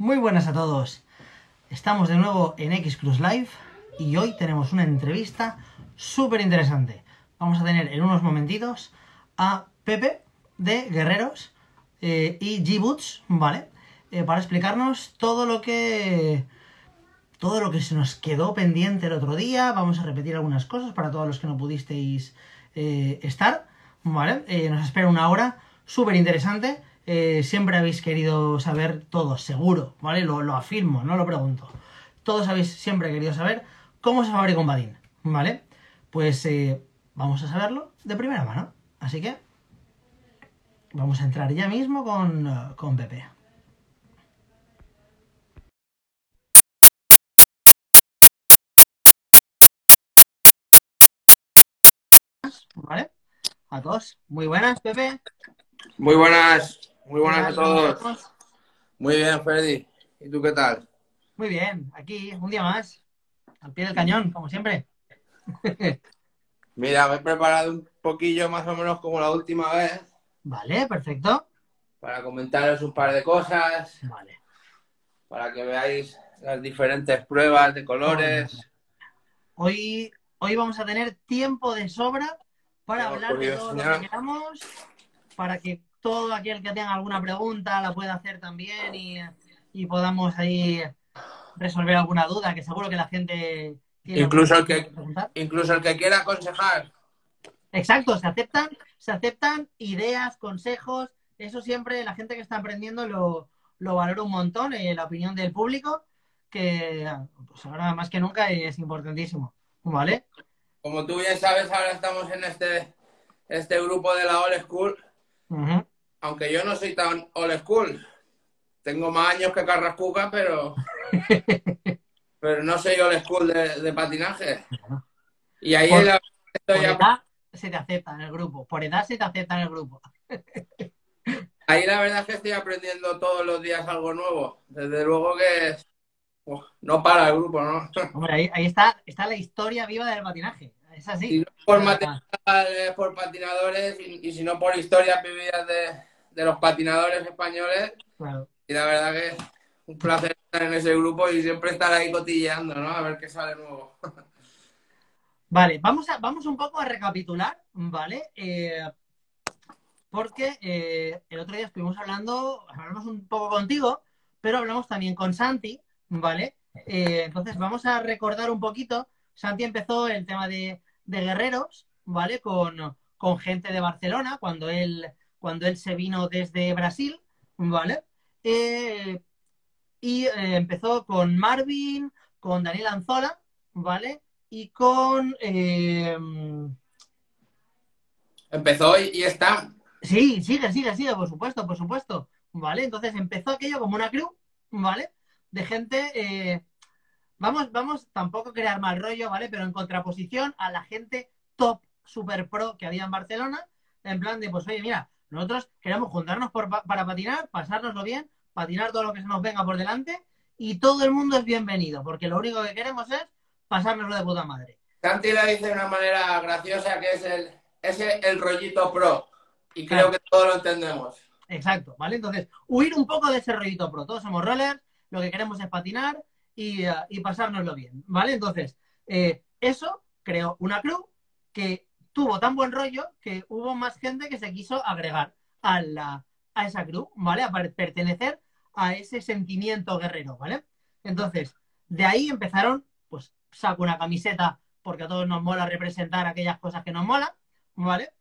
Muy buenas a todos. Estamos de nuevo en X Cruise Live y hoy tenemos una entrevista súper interesante. Vamos a tener en unos momentitos a Pepe de Guerreros eh, y G-Boots, ¿vale? Eh, para explicarnos todo lo que todo lo que se nos quedó pendiente el otro día. Vamos a repetir algunas cosas para todos los que no pudisteis eh, estar, ¿vale? nos espera una hora súper interesante. Siempre habéis querido saber todo, seguro, ¿vale? Lo, lo, afirmo, no lo pregunto. Todos habéis siempre querido saber cómo se fabrica un badín, ¿vale? Pues vamos a saberlo de primera mano. Así que vamos a entrar ya mismo con, uh, con Pepe. ¿Vale? A todos. Muy buenas, Pepe. Muy buenas. Muy buenas a todos. Muy bien, Freddy. ¿Y tú qué tal? Muy bien. Aquí, un día más. Al pie del cañón, como siempre. Mira, me he preparado un poquillo más o menos como la última vez. Vale, perfecto. Para comentaros un par de cosas. Vale. Para que veáis las diferentes pruebas de colores. Hoy, hoy vamos a tener tiempo de sobra para hablar de todo lo que queramos, para que todo aquel que tenga alguna pregunta la pueda hacer también y, y podamos ahí resolver alguna duda, que seguro que la gente Incluso el, que, incluso el que quiera aconsejar. Exacto, se aceptan, se aceptan ideas, consejos. Eso siempre la gente que está aprendiendo lo, lo valora un montón, eh, la opinión del público, que pues ahora más que nunca es importantísimo. ¿Vale? Como tú bien sabes, ahora estamos en este, este grupo de la Old School. Aunque yo no soy tan Old School. Tengo más años que Carrascuca, pero Pero no soy old school de, patinaje. Y ahí por, la... edad se te acepta en el grupo. Por edad se te acepta en el grupo. Ahí la verdad es que estoy aprendiendo todos los días algo nuevo. Desde luego que no para el grupo, ¿no? Hombre, ahí, está, está la historia viva del patinaje. Es así. Si no por materiales, por patinadores y, si no por historias vividas de, de los patinadores españoles. Y la verdad que un placer estar en ese grupo y siempre estar ahí cotilleando, ¿no? A ver qué sale nuevo. Vale, vamos, a, vamos un poco a recapitular, ¿vale? Eh, porque eh, el otro día estuvimos hablando, hablamos un poco contigo, pero hablamos también con Santi, ¿vale? Eh, entonces vamos a recordar un poquito. Santi empezó el tema de, guerreros, ¿vale? Con, con, gente de Barcelona, cuando él, cuando él se vino desde Brasil, ¿vale? y eh, empezó con Marvin, con Daniel Anzola, ¿vale? Y con... Eh, empezó y, está... Sí, sigue, sigue, sigue, por supuesto, por supuesto. ¿Vale? Entonces empezó aquello como una crew, ¿vale? De gente... Eh, vamos, vamos, tampoco crear mal rollo, ¿vale? Pero en contraposición a la gente top super pro que había en Barcelona, en plan de, pues oye, mira, nosotros queremos juntarnos para patinar, pasárnoslo bien, patinar todo lo que se nos venga por delante y todo el mundo es bienvenido, porque lo único que queremos es pasárnoslo de puta madre. Santi lo dice de una manera graciosa que es el, es el rollito pro y creo que todos lo entendemos. Exacto, ¿vale? Entonces, huir un poco de ese rollito pro. Todos somos rollers, lo que queremos es patinar y, uh, y pasárnoslo bien, ¿vale? Entonces, eh, eso creó una crew que tuvo tan buen rollo que hubo más gente que se quiso agregar a, la, a esa crew, ¿vale? A pertenecer a ese sentimiento guerrero, ¿vale? Entonces, de ahí empezaron, pues saco una camiseta porque a todos nos mola representar aquellas cosas que nos mola, ¿vale?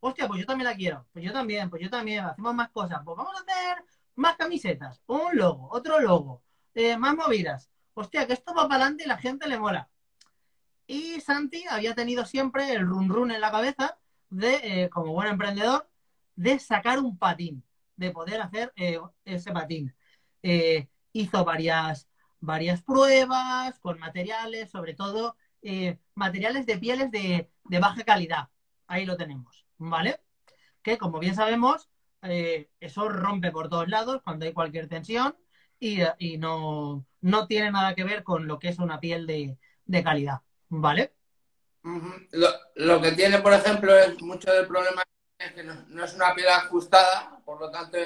Hostia, pues yo también la quiero, pues yo también, pues yo también, hacemos más cosas, pues vamos a hacer más camisetas, un logo, otro logo, eh, más movidas. Hostia, que esto va para adelante y la gente le mola. Y Santi había tenido siempre el run run en la cabeza de, eh, como buen emprendedor, de sacar un patín de poder hacer eh, ese patín. Eh, hizo varias, varias pruebas con materiales, sobre todo materiales de pieles de, baja calidad. Ahí lo tenemos, ¿vale? Que como bien sabemos, eso rompe por todos lados cuando hay cualquier tensión y, no, no, tiene nada que ver con lo que es una piel de, calidad, ¿vale? lo, que tiene, por ejemplo, es mucho del problema que no, es una piel ajustada, por lo tanto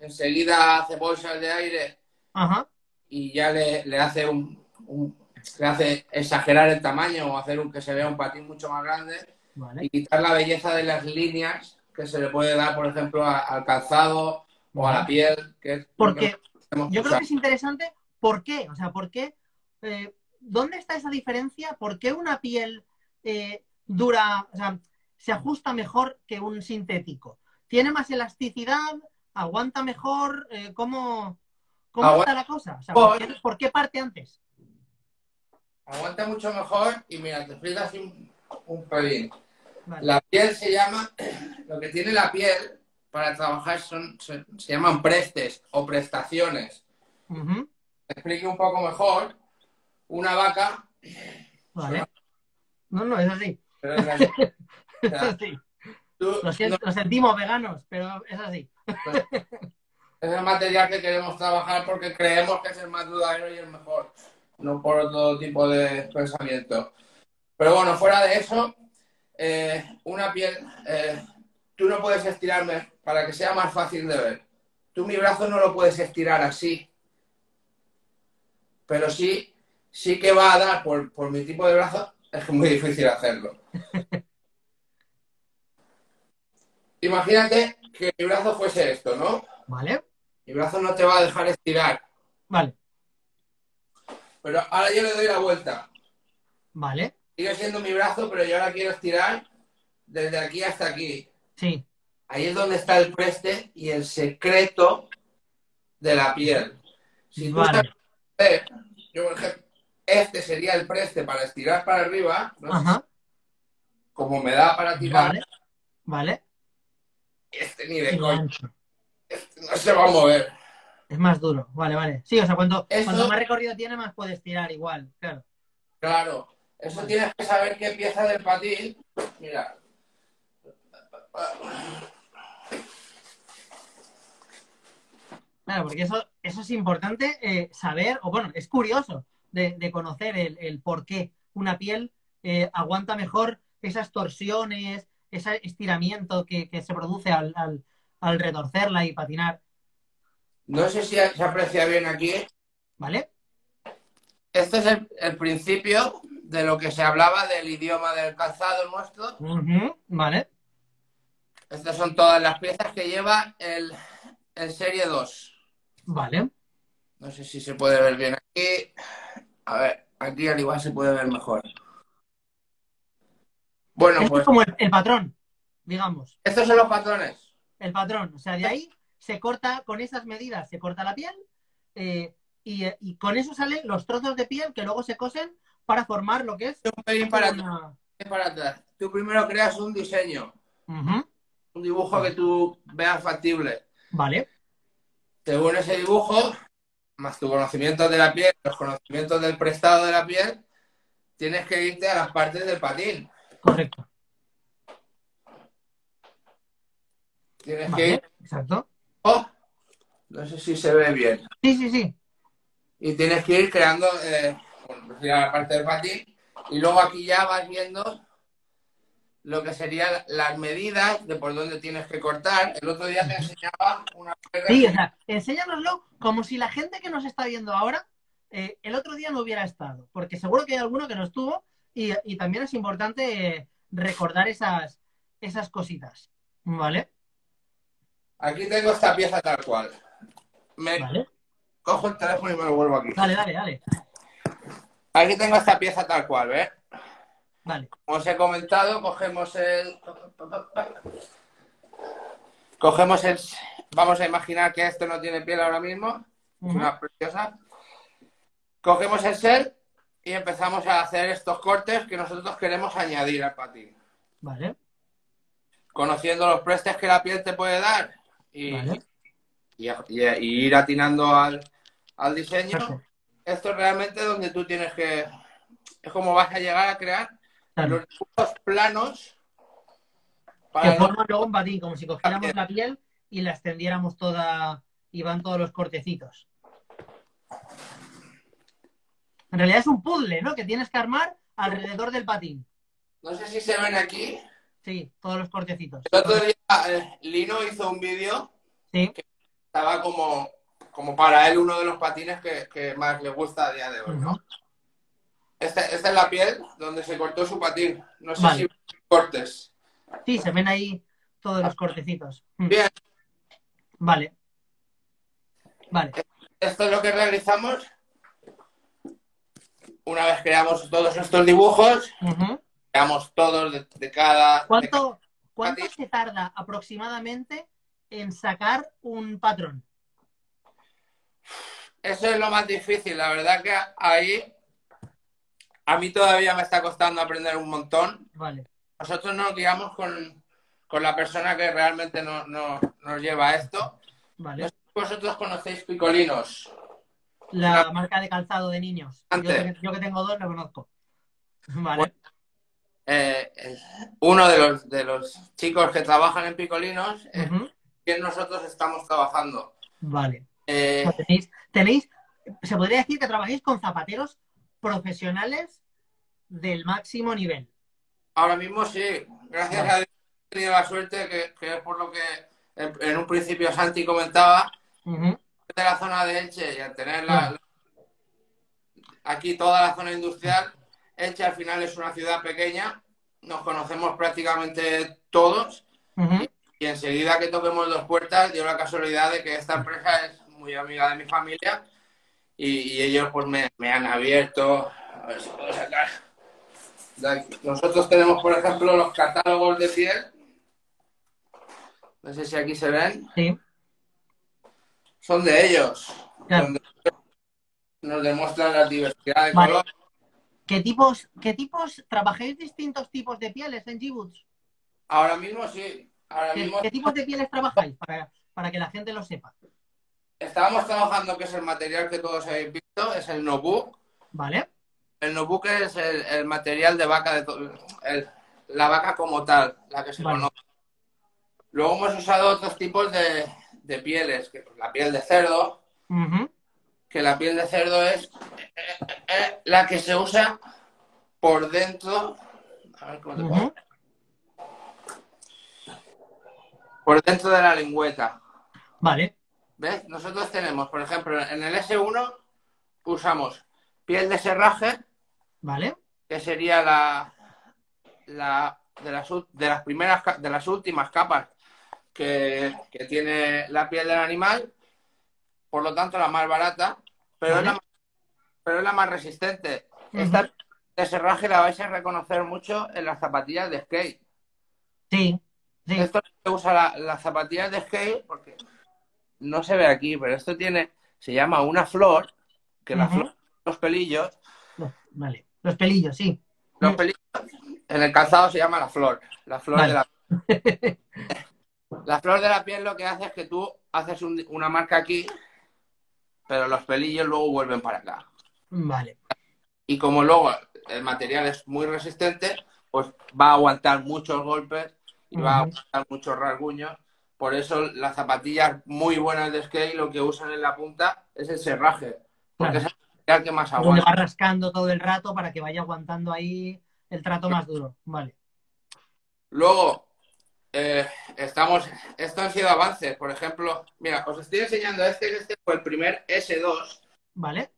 enseguida hace bolsas de aire Ajá. y ya le, le hace un, un- le hace exagerar el tamaño o hacer un que se vea un patín mucho más grande Vale. y quitar la belleza de las líneas que se le puede dar, por ejemplo, a- al calzado o a la piel. Que es lo Porque yo creo que es interesante por qué, o sea, por qué, eh, ¿dónde está esa diferencia? ¿Por qué una piel eh, dura, o sea, se ajusta mejor que un sintético? ¿Tiene más elasticidad? ¿Aguanta mejor? Eh, ¿Cómo, está la cosa? O sea, ¿por, qué, por qué parte antes? Aguanta mucho mejor y mira, te explico así un, un pelín. Vale. La piel se llama, lo que tiene la piel para trabajar son, se, se llaman prestes o prestaciones. Ujú, Te explique un poco mejor. Una vaca, Vale. No, no, es así. pero es así. O Es sea, así. tú- Lo, siento- lo sentimos veganos, pero es así. es el material que queremos trabajar porque creemos que es el más duradero y el mejor, no por otro tipo de pensamiento. Pero bueno, fuera de eso, eh, una piel, eh, tú no puedes estirarme para que sea más fácil de ver. Tú mi brazo no lo puedes estirar así, pero sí, sí que va a dar por, por mi tipo de brazo, es muy difícil hacerlo. Imagínate que mi brazo fuese esto, ¿no? Vale, Mi brazo no te va a dejar estirar. vale, Pero ahora yo le doy la vuelta. vale. Sigue siendo mi brazo, pero yo ahora quiero estirar desde aquí hasta aquí. Sí, Ahí es donde está el preste y el secreto de la piel. Si tú vale. sabes hacer, yo, por ejemplo, este sería el preste para estirar para arriba, ¿no? Ajá, como me da para tirar, vale, vale. este ni de ancho. este no se va a mover. Es más duro, vale, vale. Sí, o sea, cuanto, Eso- cuanto más recorrido tiene, más puedes tirar igual, claro. Claro, eso tienes que saber qué pieza del patín. Mira. Claro, porque eso, eso es importante eh, saber, o bueno, es curioso de, de conocer el, el por qué una piel eh, aguanta mejor esas torsiones, ese estiramiento que, que se produce al, al, al retorcerla y patinar, No sé si se aprecia bien aquí. ¿vale? Este es el, el principio de lo que se hablaba del idioma del calzado nuestro. Ujú, Vale, Estas son todas las piezas que lleva el, el Serie 2. vale. No sé si se puede ver bien aquí. A ver, aquí al igual se puede ver mejor. Bueno, Esto pues es como el, el patrón, digamos, estos son los patrones. el patrón. O sea, de ahí se corta, con esas medidas se corta la piel eh, y, y con eso salen los trozos de piel que luego se cosen para formar lo que es Un pelín para, una- para atrás. Tú primero creas un diseño, un dibujo que tú veas factible. Vale, Según ese dibujo, más tu conocimiento de la piel, los conocimientos del prestado de la piel, tienes que irte a las partes del patín. correcto. Tienes que ir, exacto. oh, no sé si se ve bien, Sí, sí, sí. y tienes que ir creando, eh, bueno, pues la parte del patín, y luego aquí ya vas viendo lo que serían las medidas de por dónde tienes que cortar. El otro día te enseñaba una Sí, o sea, enséñanoslo como si la gente que nos está viendo ahora eh, el otro día no hubiera estado, porque seguro que hay alguno que no estuvo y, y también es importante eh, recordar esas, esas cositas, ¿vale? Aquí tengo esta pieza tal cual. Me Vale, cojo el teléfono y me lo vuelvo aquí. dale, dale, dale, Aquí tengo esta pieza tal cual, ¿ves? vale, Como os he comentado, cogemos el. Cogemos el. Vamos a imaginar que esto no tiene piel ahora mismo. Es una preciosa. Cogemos el ser y empezamos a hacer estos cortes que nosotros queremos añadir al patín. vale, Conociendo los prestes que la piel te puede dar y, Vale. y- y- y ir atinando al, al diseño. perfecto. Esto es realmente donde tú tienes que. Es como vas a llegar a crear Claro. los planos Que forman luego un patín, como si cogiéramos la piel y la extendiéramos toda y van todos los cortecitos. En realidad es un puzzle, ¿no? Que tienes que armar alrededor del patín. No sé si se ven aquí. Sí, todos los cortecitos. El otro día eh, Lino hizo un vídeo, Sí, estaba como como para él uno de los patines que, más le gusta a día de hoy, ¿no? Esta, esta, es la piel donde se cortó su patín. No sé si cortes. Sí, se ven ahí todos los cortecitos. Mm. Bien. Vale. Vale. Esto es lo que realizamos. Una vez creamos todos estos dibujos, creamos todos de, cada. ¿Cuánto, ¿cuánto se tarda aproximadamente en sacar un patrón? Eso es lo más difícil. La verdad que ahí a mí todavía me está costando aprender un montón. Vale. Nosotros nos guiamos con, la persona que realmente no, nos lleva a esto. Vale. vosotros conocéis Picolinos. La marca de calzado de niños. Yo que, tengo dos lo conozco. Vale. Eh, uno de los, de los chicos que trabajan en Picolinos es quien nosotros estamos trabajando. Vale. Eh, ¿Tenéis, tenéis, se podría decir que trabajáis con zapateros profesionales del máximo nivel. Ahora mismo sí. Gracias a Dios tenido la suerte, que, es por lo que en, un principio Santi comentaba, de la zona de Elche y al tener aquí toda la zona industrial, Elche al final es una ciudad pequeña, nos conocemos prácticamente todos y, enseguida que toquemos dos puertas dio la casualidad de que esta empresa es muy amiga de mi familia y, ellos pues me, han abierto. A ver si puedo sacar. Nosotros tenemos, por ejemplo, los catálogos de piel. No sé si aquí se ven. Sí. Son de ellos. nos demuestran la diversidad de color. ¿Qué tipos, ¿Qué tipos, trabajáis distintos tipos de pieles en g Ahora mismo sí. ¿Qué, tipos de pieles trabajáis para, para que la gente lo sepa? estábamos trabajando, que es el material que todos habéis visto, es el notebook. Vale. El notebook es el, material de vaca, de la vaca como tal, la que se conoce. Luego hemos usado otros tipos de, pieles, que la piel de cerdo, que la piel de cerdo es eh, eh, la que se usa por dentro. A ver cómo te Por dentro de la lengüeta. Vale. ¿Ves? Nosotros tenemos, por ejemplo, en el S1 usamos piel de serraje. Vale. Que sería la, la de, las, de las primeras, de las últimas capas que, tiene la piel del animal. Por lo tanto, la más barata, pero, es, la, pero es la más resistente. Esta de serraje la vais a reconocer mucho en las zapatillas de skate. Sí. Esto se usa las zapatillas de skate porque no se ve aquí, pero esto tiene, se llama una flor, que la flor, los pelillos. vale, los pelillos, sí. Los pelillos, en el calzado se llama la flor, la flor de la La flor de la piel lo que hace es que tú haces una marca aquí, pero los pelillos luego vuelven para acá. Vale. Y como luego el material es muy resistente, pues va a aguantar muchos golpes y va a aguantar muchos rasguños por eso las zapatillas muy buenas de skate lo que usan en la punta es el serraje. Porque es el que más aguanta. va rascando todo el rato para que vaya aguantando ahí el trato más duro. Vale. Luego, eh, estamos. Estos han sido avances. Por ejemplo, mira, os estoy enseñando este, que este fue el primer S2. Vale.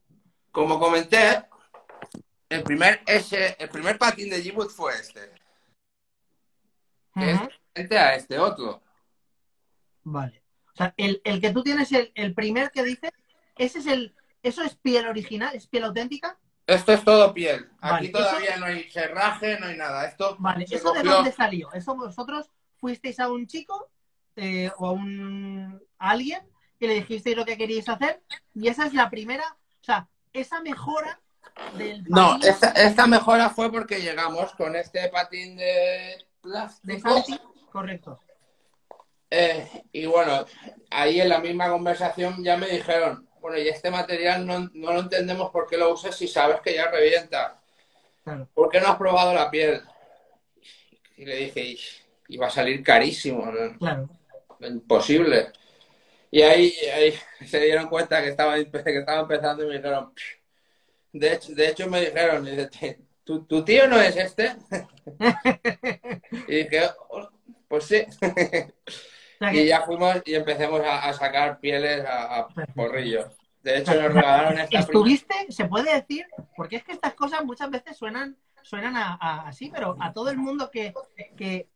Como comenté, el primer S, el primer patín de g fue este. Que es diferente a este otro. Vale. O sea, el, que tú tienes, el, primer que dices, ese es el, ¿eso es piel original? ¿Es piel auténtica? Esto es todo piel. Aquí todavía no hay cerraje, no hay nada. Esto vale, ¿eso de dónde salió? ¿Eso vosotros fuisteis a un chico eh, o a un alguien y le dijisteis lo que queríais hacer? Y esa es la primera, o sea, esa mejora del No, esta, esta, mejora fue porque llegamos con este patín de plástico. De correcto. Eh, y bueno, ahí en la misma conversación ya me dijeron, bueno, y este material no, lo entendemos por qué lo usas si sabes que ya revienta. ¿Por qué no has probado la piel? Y le dije, iba a salir carísimo. Imposible. Y ahí, se dieron cuenta que estaba, que estaba empezando y me dijeron, de hecho, de hecho me dijeron, ¿Tu, ¿tu tío no es este? y dije, oh, pues sí. Y ya fuimos y empecemos a, sacar pieles a, porrillos. De hecho, nos regalaron esta ¿Estuviste, se puede decir? Porque es que estas cosas muchas veces suenan, suenan así, pero a todo el mundo que, que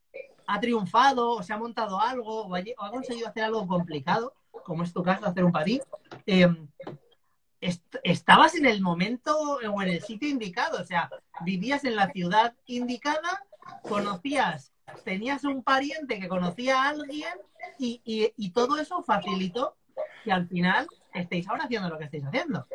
ha triunfado o se ha montado algo o ha, conseguido hacer algo complicado, como es tu caso, hacer un patín, em, estabas en el momento o en el sitio indicado, o sea, vivías en la ciudad indicada, conocías, tenías un pariente que conocía a alguien y, todo eso facilitó que al final estéis ahora haciendo lo que estáis haciendo.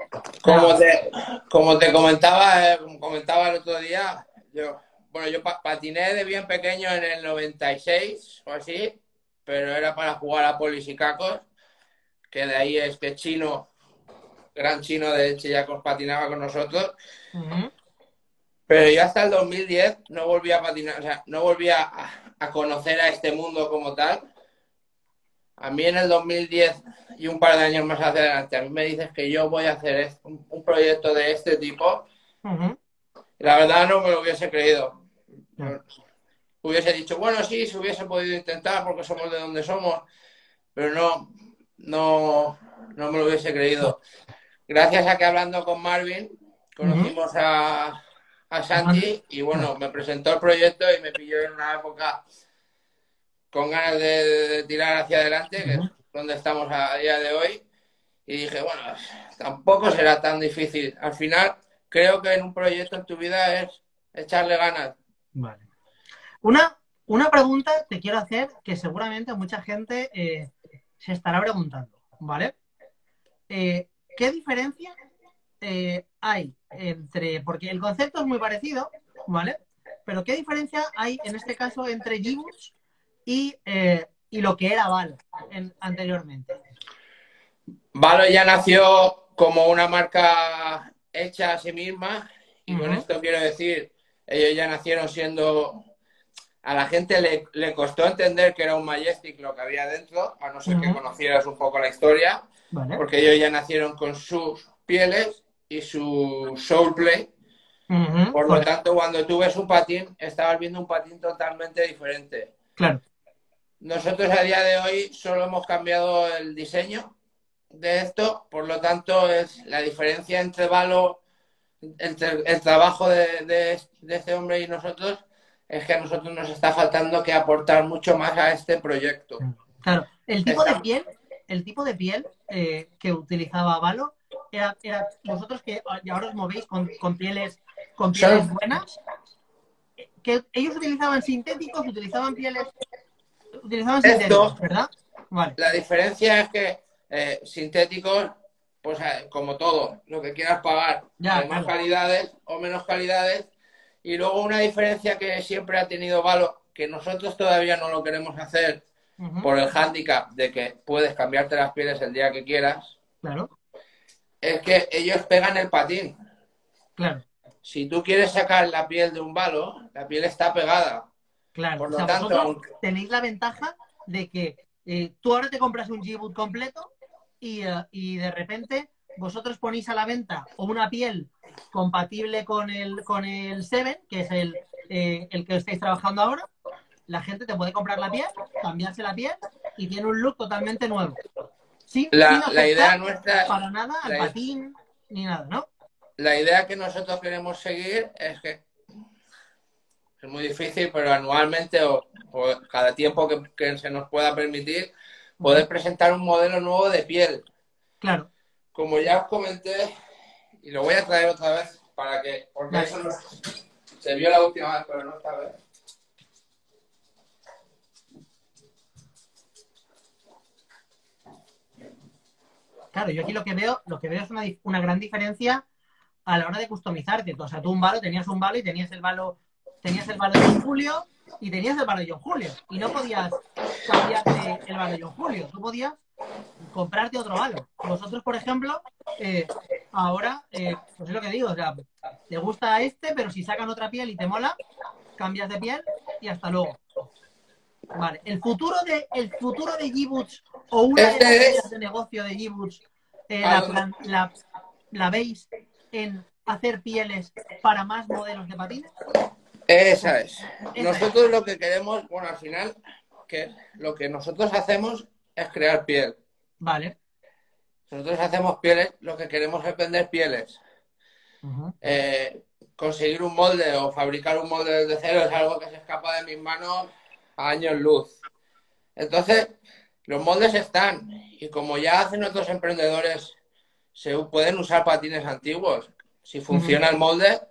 Como te, como te comentaba, eh, comentaba el otro día, yo, bueno, yo patiné de bien pequeño en el 96 o así, pero era para jugar a polis y cacos, que de ahí este chino gran chino de Chillacos patinaba con nosotros. Pero yo hasta el 2010 no volví a patinar, o sea, no volví a, conocer a este mundo como tal. A mí en el 2010 y un par de años más adelante, a mí me dices que yo voy a hacer un, proyecto de este tipo. La verdad no me lo hubiese creído. Hubiese dicho, bueno, sí, se hubiese podido intentar porque somos de donde somos, pero no, no, no me lo hubiese creído gracias a que hablando con Marvin conocimos a, Santi y bueno, me presentó el proyecto y me pilló en una época con ganas de, tirar hacia adelante, que es donde estamos a día de hoy. Y dije, bueno, tampoco será tan difícil. Al final, creo que en un proyecto en tu vida es echarle ganas. Vale. Una, una pregunta te quiero hacer que seguramente mucha gente eh, se estará preguntando, ¿vale? Eh, ¿qué diferencia eh, hay entre, porque el concepto es muy parecido, ¿vale? Pero ¿qué diferencia hay en este caso entre Gibus y, y lo que era Valo anteriormente? Valo ya nació como una marca hecha a sí misma y con esto quiero decir, ellos ya nacieron siendo... A la gente le, costó entender que era un Majestic lo que había dentro, a no ser que conocieras un poco la historia porque ellos ya nacieron con sus pieles y su soulplay. Por lo tanto, cuando tú ves un patín, estabas viendo un patín totalmente diferente. Claro. Nosotros a día de hoy solo hemos cambiado el diseño de esto, por lo tanto, es la diferencia entre Valo, el trabajo de, de, este hombre y nosotros, es que a nosotros nos está faltando que aportar mucho más a este proyecto. Claro, el tipo de piel el tipo de piel eh, que utilizaba Valo era, era, vosotros que ahora os movéis con, pieles con pieles buenas, que ellos utilizaban sintéticos, utilizaban pieles, utilizaban sintéticos, ¿verdad? La diferencia es que eh, sintéticos, pues eh, como todo, lo que quieras pagar, hay más calidades o menos calidades, y luego una diferencia que siempre ha tenido Valo, que nosotros todavía no lo queremos hacer, por el hándicap de que puedes cambiarte las pieles el día que quieras, claro. es que ellos pegan el patín. Claro. Si tú quieres sacar la piel de un balo, la piel está pegada. Claro. Por lo tanto, tenéis la ventaja de que eh, tú ahora te compras un G-Boot completo eh, y, de repente vosotros ponéis a la venta una piel compatible con el, con el Seven, que es el, eh, el que estáis trabajando ahora, la gente te puede comprar la piel, cambiarse la piel y tiene un look totalmente nuevo. Sí, la, idea nuestra. Para nada, al patín, ni nada, ¿no? La idea que nosotros queremos seguir es que es muy difícil, pero anualmente o, cada tiempo que, se nos pueda permitir, poder presentar un modelo nuevo de piel. Claro. Como ya os comenté, y lo voy a traer otra vez para que, porque eso se vio la última vez, pero no esta vez. Claro, yo aquí lo que veo, lo que veo es una, gran diferencia a la hora de customizarte. O sea, tú un balo, tenías un balo y tenías el balo, tenías el balo de Julio y tenías el John Julio. Y no podías cambiarte el John Julio. Tú podías comprarte otro balo. Vosotros, por ejemplo, eh, ahora, eh, pues es lo que digo, o sea, te gusta este, pero si sacan otra piel y te mola, cambias de piel y hasta luego. Vale, el futuro de el futuro de G-Boots o una de las ideas de negocio de G-Boots eh, la, la, veis en hacer pieles para más modelos de patines? Esa es. Nosotros lo que queremos, bueno, al final que lo que nosotros hacemos es crear piel. Vale. Nosotros hacemos pieles, lo que queremos es vender pieles. Eh, conseguir un molde o fabricar un molde desde cero es algo que se escapa de mis manos a años luz. Entonces, los moldes están y como ya hacen otros emprendedores, se pueden usar patines antiguos. Si funciona el molde,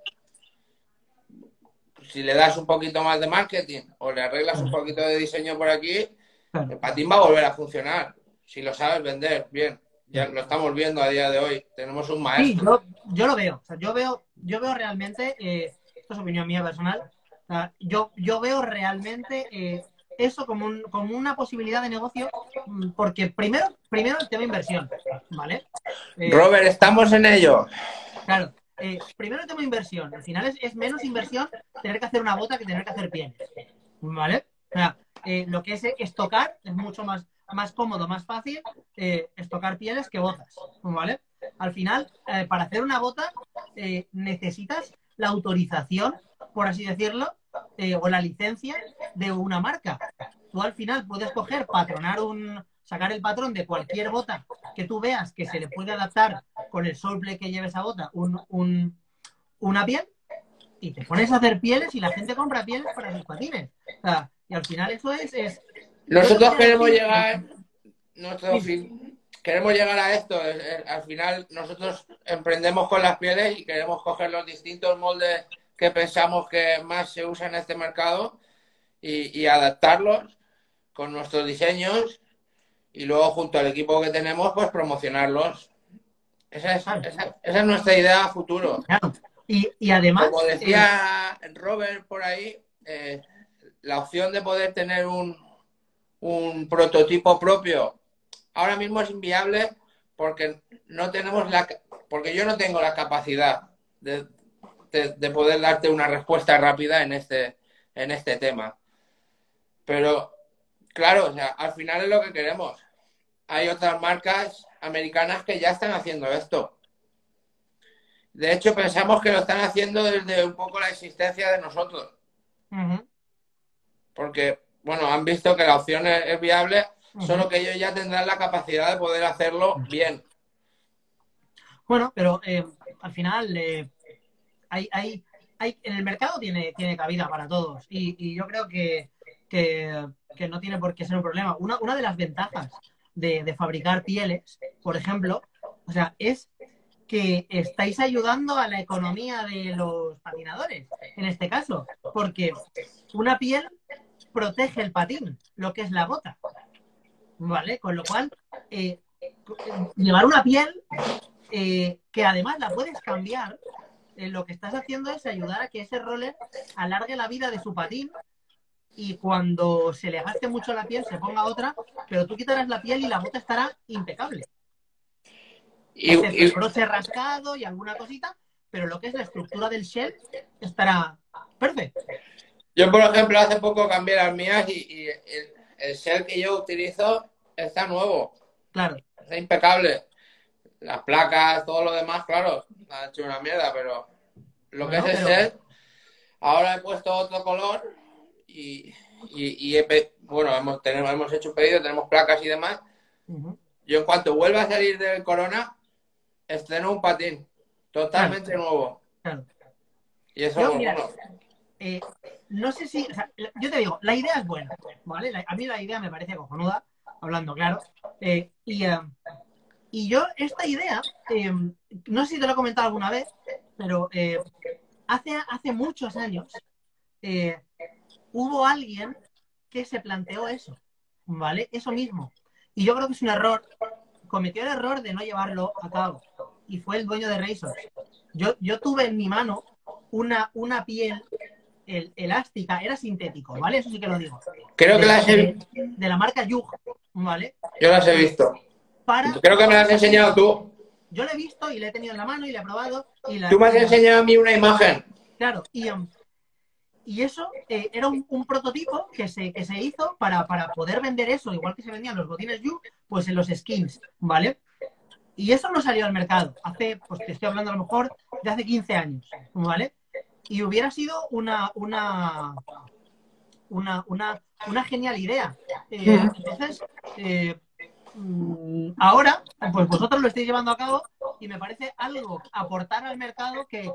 si le das un poquito más de marketing o le arreglas un poquito de diseño por aquí, el patín va a volver a funcionar. Si lo sabes vender, bien. Ya lo estamos viendo a día de hoy. Tenemos un maestro. yo, lo veo. yo veo, yo veo realmente, eh, esto es opinión mía personal, yo, yo veo realmente eh, eso como, un, como una posibilidad de negocio, mm, porque primero, primero el tema inversión, ¿vale? Eh, Robert, estamos en ello. Claro, eh, primero el inversión. Al final es, menos inversión tener que hacer una bota que tener que hacer pieles. ¿Vale? O sea, eh, lo que es estocar es mucho más, más cómodo, más fácil eh, estocar pieles que botas. ¿Vale? Al final, para hacer una bota necesitas la autorización, por así decirlo, o la licencia de una marca. Tú al final puedes coger, patronar un, sacar el patrón de cualquier bota que tú veas que se le puede adaptar con el soleplay que lleve esa bota un, una piel y te pones a hacer pieles y la gente compra pieles para sus patines. y al final eso es... Nosotros queremos llegar... Nuestro queremos llegar a esto. Al final nosotros emprendemos con las pieles y queremos coger los distintos moldes que pensamos que más se usan en este mercado y, y adaptarlos con nuestros diseños y luego junto al equipo que tenemos, pues promocionarlos. Esa es, nuestra idea a futuro. Y, además... Como decía Robert por ahí, eh, la opción de poder tener un, un prototipo propio ahora mismo es inviable porque no tenemos la porque yo no tengo la capacidad de, de, poder darte una respuesta rápida en este en este tema pero claro o sea al final es lo que queremos hay otras marcas americanas que ya están haciendo esto. De hecho, pensamos que lo están haciendo desde un poco la existencia de nosotros. Porque, bueno, han visto que la opción es, viable, solo que ellos ya tendrán la capacidad de poder hacerlo bien. Bueno, pero eh, al final eh, hay, hay, hay, en el mercado tiene, tiene cabida para todos y, yo creo que, que, que, no tiene por qué ser un problema. Una, una de las ventajas de, fabricar pieles, por ejemplo, o sea, es que estáis ayudando a la economía de los patinadores, en este caso, porque una piel protege el patín, lo que es la bota, ¿vale? Con lo cual, eh, llevar una piel eh, que además la puedes cambiar, eh, lo que estás haciendo es ayudar a que ese roller alargue la vida de su patín y cuando se le gaste mucho la piel se ponga otra, pero tú quitarás la piel y la bota estará impecable. Y, el broche rascado y alguna cosita, pero lo que es la estructura del shell estará perfecto. Yo, por ejemplo, hace poco cambié las mías y, el, shell que yo utilizo está nuevo. Claro. Está impecable. Las placas, todo lo demás, claro, ha hecho una mierda, pero lo que es el shell, ahora he puesto otro color y, bueno, hemos, tenemos, hemos hecho pedido, tenemos placas y demás. Yo en cuanto vuelva a salir del corona, estreno un patín totalmente nuevo. Y eso, eh, no sé si, yo te digo, la idea es buena, ¿vale? a mí la idea me parece cojonuda, hablando claro. Eh, y, eh, y yo, esta idea, no sé si te lo he comentado alguna vez, pero hace, hace muchos años, hubo alguien que se planteó eso, ¿vale? Eso mismo. Y yo creo que es un error. Cometió el error de no llevarlo a cabo. Y fue el dueño de Razors. Yo, yo tuve en mi mano una, una piel elástica, era sintético, ¿vale? Eso sí que lo digo. Creo que las he visto. De la marca Yug, ¿vale? Yo las he visto. Creo que me las has enseñado tú. Yo la he visto y la he tenido en la mano y la he probado. Y la... Tú me has enseñado a mí una imagen. Claro, y, y eso eh, era un, prototipo que se, que se hizo para, poder vender eso, igual que se vendían los botines You, pues en los skins, ¿vale? Y eso no salió al mercado hace, pues te estoy hablando a lo mejor de hace 15 años, ¿vale? Y hubiera sido una, una, una, una una genial idea. Eh, entonces, eh, ahora, pues vosotros lo estáis llevando a cabo y me parece algo aportar al mercado que,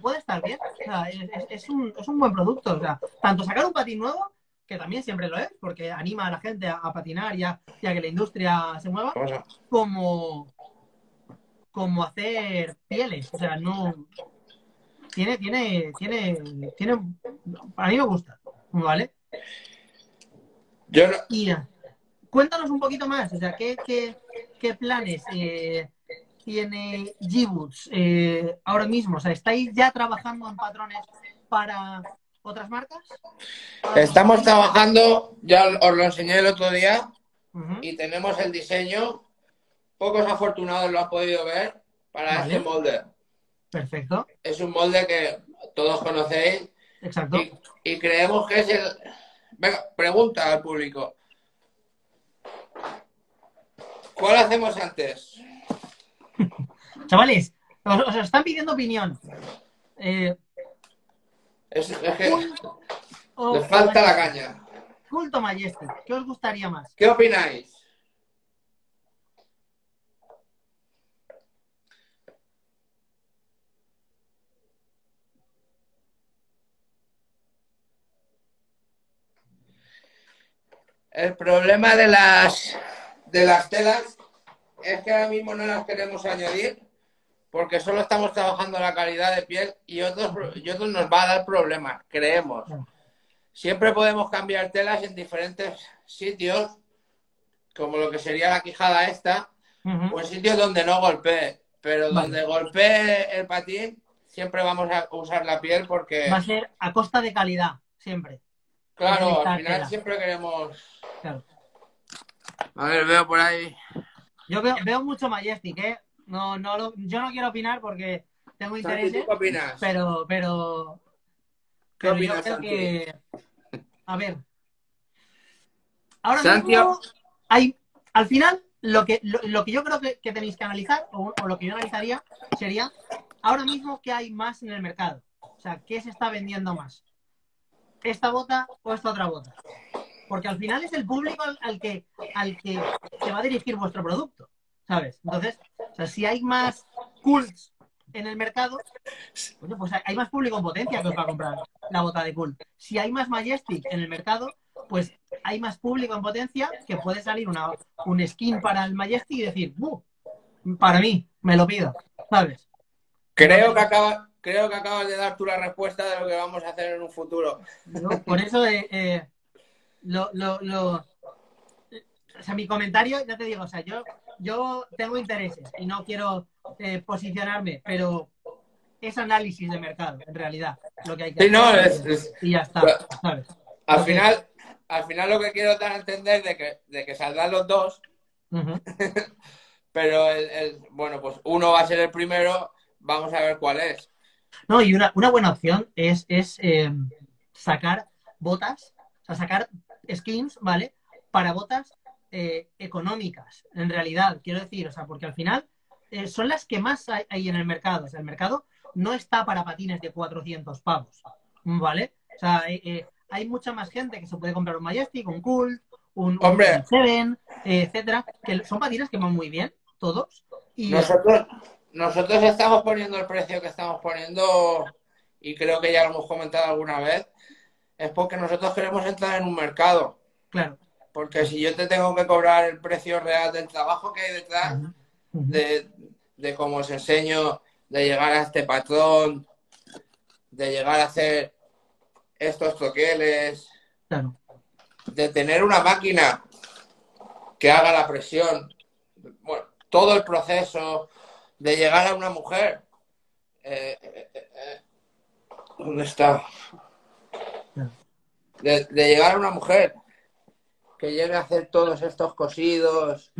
puede estar bien. O sea, es, un, es, un, buen producto. O sea, tanto sacar un patín nuevo, que también siempre lo es, porque anima a la gente a, patinar y a, que la industria se mueva, como, como hacer pieles. O sea, no. Tiene, tiene, tiene, tiene. A mí me gusta, ¿vale? Yo Y cuéntanos un poquito más, o sea, ¿qué, qué, planes eh, tiene g eh, ahora mismo? O sea, ¿estáis ya trabajando en patrones para otras marcas? Estamos trabajando, ya os lo enseñé el otro día, y tenemos el diseño. Pocos afortunados lo han podido ver para este molde. Perfecto. Es un molde que todos conocéis. Exacto. y creemos que es el, Venga, pregunta al público. ¿Cuál hacemos antes? Chavales, os, están pidiendo opinión. Eh, es, que les falta la caña. Culto Majestic, ¿qué os gustaría más? ¿Qué opináis? El problema de las, de las telas es que ahora mismo no las queremos añadir porque solo estamos trabajando la calidad de piel y otros, y otros nos va a dar problemas, creemos. Siempre podemos cambiar telas en diferentes sitios, como lo que sería la quijada esta, o en sitios donde no golpee, pero donde golpee el patín, siempre vamos a usar la piel porque... Va a ser a costa de calidad, siempre. Claro, al final siempre queremos. A ver, veo por ahí. Yo veo, mucho Majestic, ¿eh? No, no yo no quiero opinar porque tengo interés. ¿Qué opinas? Pero, pero. ¿Qué opinas, yo creo que. A ver. Ahora mismo hay. Al final, lo que, lo, que yo creo que, tenéis que analizar, o, o, lo que yo analizaría, sería ahora mismo qué hay más en el mercado. O sea, qué se está vendiendo más esta bota o esta otra bota. Porque al final es el público al, que, al que se va a dirigir vuestro producto, ¿sabes? Entonces, o sea, si hay más cults en el mercado, bueno, pues hay más público en potencia que os va a comprar la bota de cult. Si hay más Majestic en el mercado, pues hay más público en potencia que puede salir una, un skin para el Majestic y decir, para mí, me lo pido, ¿sabes? Creo que acaba, creo que acabas de dar tú la respuesta de lo que vamos a hacer en un futuro. por eso, eh, eh, lo, lo, lo, o sea, mi comentario, ya te digo, o sea, yo, yo tengo intereses y no quiero eh, posicionarme, pero es análisis de mercado, en realidad, lo que hay que sí, No, es, y ya está, ¿sabes? Al final, al final lo que quiero dar a entender de que, de que saldrán los dos, pero el, bueno, pues uno va a ser el primero, vamos a ver cuál es. No, y una, buena opción es, eh, sacar botas, o sea, sacar skins, ¿vale? Para botas eh, económicas, en realidad, quiero decir, o sea, porque al final eh, son las que más hay, en el mercado. O sea, el mercado no está para patines de 400 pavos, ¿vale? O sea, hay mucha más gente que se puede comprar un Majestic, un Cult, un, Seven, etcétera, que son patines que van muy bien, todos. Y, nosotros, nosotros estamos poniendo el precio que estamos poniendo, y creo que ya lo hemos comentado alguna vez, es porque nosotros queremos entrar en un mercado. Claro. Porque si yo te tengo que cobrar el precio real del trabajo que hay detrás, de, de cómo os enseño, de llegar a este patrón, de llegar a hacer estos troqueles, de tener una máquina que haga la presión, bueno, todo el proceso, de llegar a una mujer. Eh, eh, eh, ¿Dónde está? De, llegar a una mujer que llegue a hacer todos estos cosidos.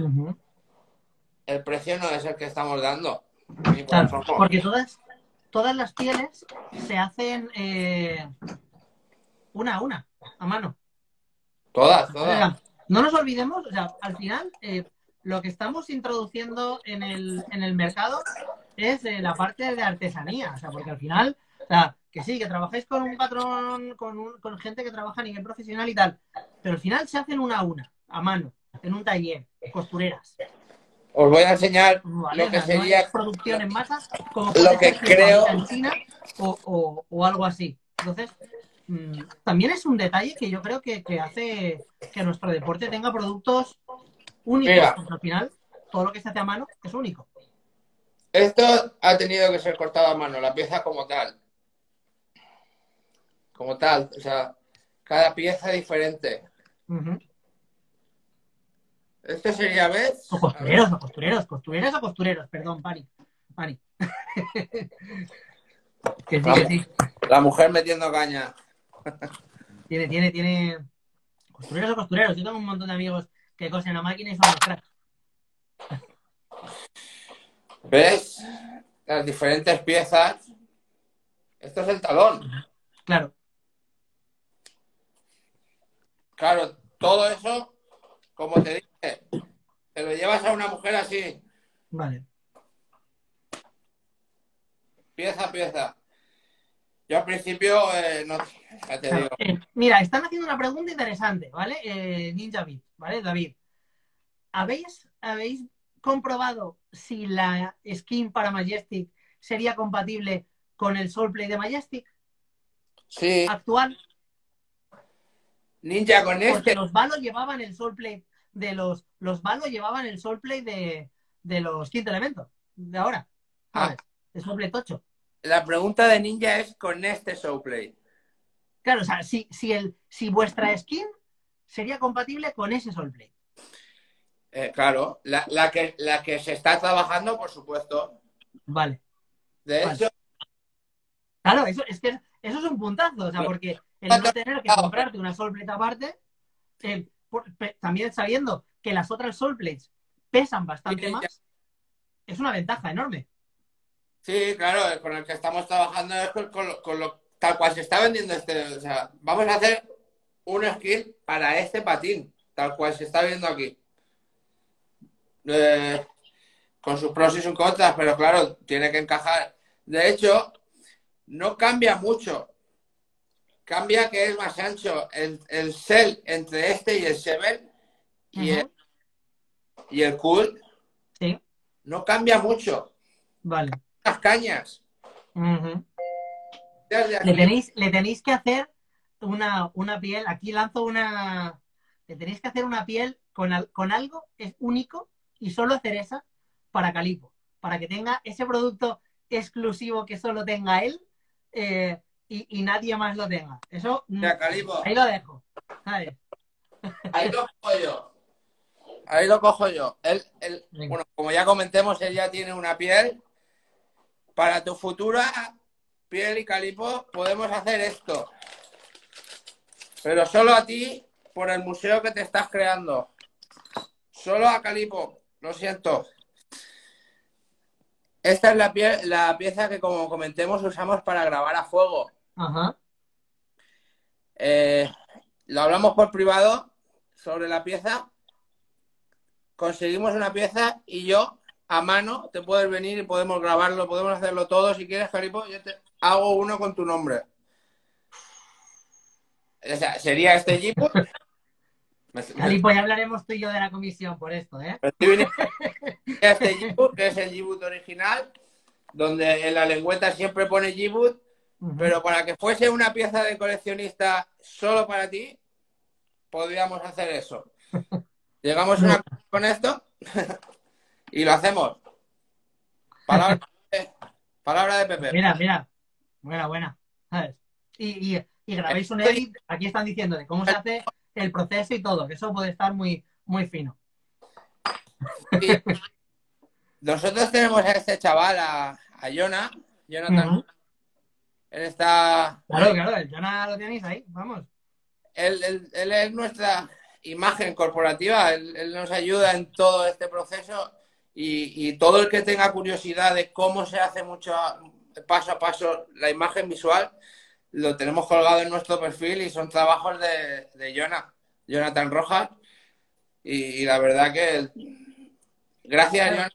El precio no es el que estamos dando. porque todas, todas las pieles se hacen una a una, a mano. Todas, todas. no nos olvidemos, o sea, al final, lo que estamos introduciendo en el, en el mercado es eh, la parte de artesanía, o sea, porque al final sea, que sí, que trabajáis con un patrón, con, con gente que trabaja a nivel profesional y tal, pero al final se hacen una a una, a mano, en un taller, costureras. Os voy a enseñar lo que sería producción en masa, como lo que creo en China o, o, algo así. Entonces, mm, también es un detalle que yo creo que, que hace que nuestro deporte tenga productos únicos. Porque al final, todo lo que se hace a mano es único. Esto ha tenido que ser cortado a mano, la pieza como tal. Como tal, o sea, cada pieza diferente. Este sería, ¿ves? O costureros, o costureros, costureros o costureros, perdón, Pani. Pani. que sí, la, que sí. La mujer metiendo caña. tiene, tiene, tiene. Costureros o costureros. Yo tengo un montón de amigos que cosen la máquina y son los cracks. ¿Ves? Las diferentes piezas. Esto es el talón. Claro. Claro, todo eso, como te dije, te lo llevas a una mujer así. Vale. Pieza a pieza. Yo al principio, eh, no, ya te digo. Eh, mira, están haciendo una pregunta interesante, ¿vale? Eh, Ninja Beat, ¿vale? David, ¿habéis, ¿habéis comprobado si la skin para Majestic sería compatible con el Soulplay de Majestic? Sí. Actual. Ninja con este. Porque los balos llevaban el Soulplay de los. Los balos llevaban el Soulplay de, de los quinto elementos. De ahora. Ah. El Soulplay tocho. La pregunta de Ninja es con este Soulplay. Claro, o sea, si, si, el, si vuestra skin sería compatible con ese Soulplay. Eh, claro, la, que, la que se está trabajando, por supuesto. Vale. De hecho. Claro, eso es que eso es un puntazo, o sea, porque el no tener que comprarte una Soulplate aparte, también sabiendo que las otras Soulplates pesan bastante más, es una ventaja enorme. Sí, claro, con el que estamos trabajando es con, lo, tal cual se está vendiendo este. O sea, vamos a hacer un skill para este patín, tal cual se está viendo aquí. Eh, con sus pros y sus contras, pero claro, tiene que encajar. De hecho, no cambia mucho. Cambia que es más ancho el, el cell entre este y el Seven y, el, y el Cool. Sí. No cambia mucho. Vale. Las cañas. le, tenéis, le tenéis que hacer una, una piel. Aquí lanzo una. Le tenéis que hacer una piel con, con algo es único y solo hacer esa para Calipo, para que tenga ese producto exclusivo que solo tenga él eh, y, nadie más lo tenga. Eso mm, ahí lo dejo. Ahí lo cojo yo. Ahí lo cojo yo. Él, bueno, como ya comentemos, él ya tiene una piel. Para tu futura piel y calipo podemos hacer esto. Pero solo a ti por el museo que te estás creando. Solo a Calipo. Lo siento. Esta es la, la pieza que, como comentemos, usamos para grabar a fuego. Ajá. Eh, lo hablamos por privado sobre la pieza. Conseguimos una pieza y yo, a mano, te puedes venir y podemos grabarlo, podemos hacerlo todo. Si quieres, Caripo, yo te hago uno con tu nombre. O sea, sería este Calipo, pues ya hablaremos tú y yo de la comisión por esto, ¿eh? Este Gboot, que es el Gboot original, donde en la lengüeta siempre pone Pero para que fuese una pieza de coleccionista solo para ti, podríamos hacer eso. Llegamos a una con esto y lo hacemos. Palabra, palabra de Pepe. Mira, mira. Buena, buena. Y, y, y grabáis un edit, aquí están diciendo de cómo se hace el proceso y todo, que eso puede estar muy, muy fino. Nosotros tenemos a este chaval, a, a Jonah, Jonathan. Él está. Claro, claro, el Jonah lo tenéis ahí, vamos. Él, es nuestra imagen corporativa, él, nos ayuda en todo este proceso y, y, todo el que tenga curiosidad de cómo se hace mucho paso a paso la imagen visual, lo tenemos colgado en nuestro perfil y son trabajos de, de Jonathan Rojas. Y, la verdad que gracias,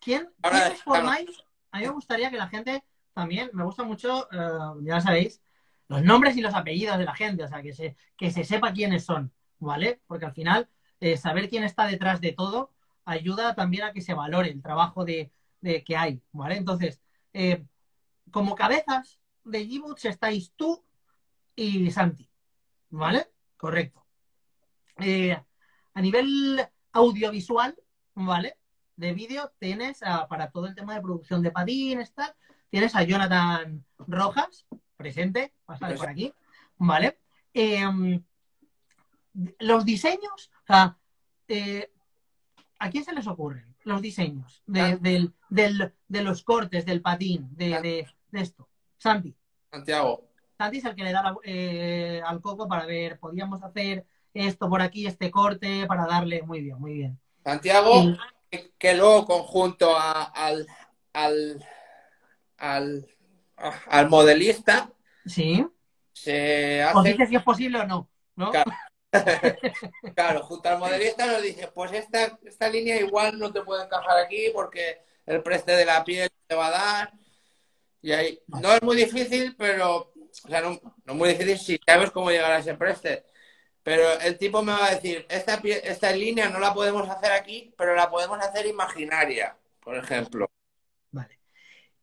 ¿Quién, ¿quién formáis? A mí me gustaría que la gente también me gusta mucho, eh, ya sabéis, los nombres y los apellidos de la gente, o sea, que se, que se sepa quiénes son, ¿vale? Porque al final, eh, saber quién está detrás de todo ayuda también a que se valore el trabajo de, que hay, ¿vale? Entonces, eh, como cabezas de G-Boots estáis tú y Santi, ¿vale? Correcto. a nivel audiovisual, ¿vale? De vídeo tienes para todo el tema de producción de patines, tal, tienes a Jonathan Rojas, presente, pasar por aquí, ¿vale? Em, los diseños, o sea, eh, ¿a quién se les ocurren los diseños de, los cortes, del patín, de, esto? Santi. Santiago. Santi es el que le da eh, al coco para ver, podríamos hacer esto por aquí, este corte, para darle, muy bien, muy bien. Santiago, que luego conjunto al, al, al, al modelista. Sí. Se hace... dice si es posible o no, ¿no? Claro. junto al modelista nos dice, pues esta, esta línea igual no te puede encajar aquí porque el preste de la piel te va a dar. Y ahí, no es muy difícil, pero, o sea, no, no es muy difícil si sabes cómo llegar a ese preste. Pero el tipo me va a decir, esta, esta línea no la podemos hacer aquí, pero la podemos hacer imaginaria, por ejemplo.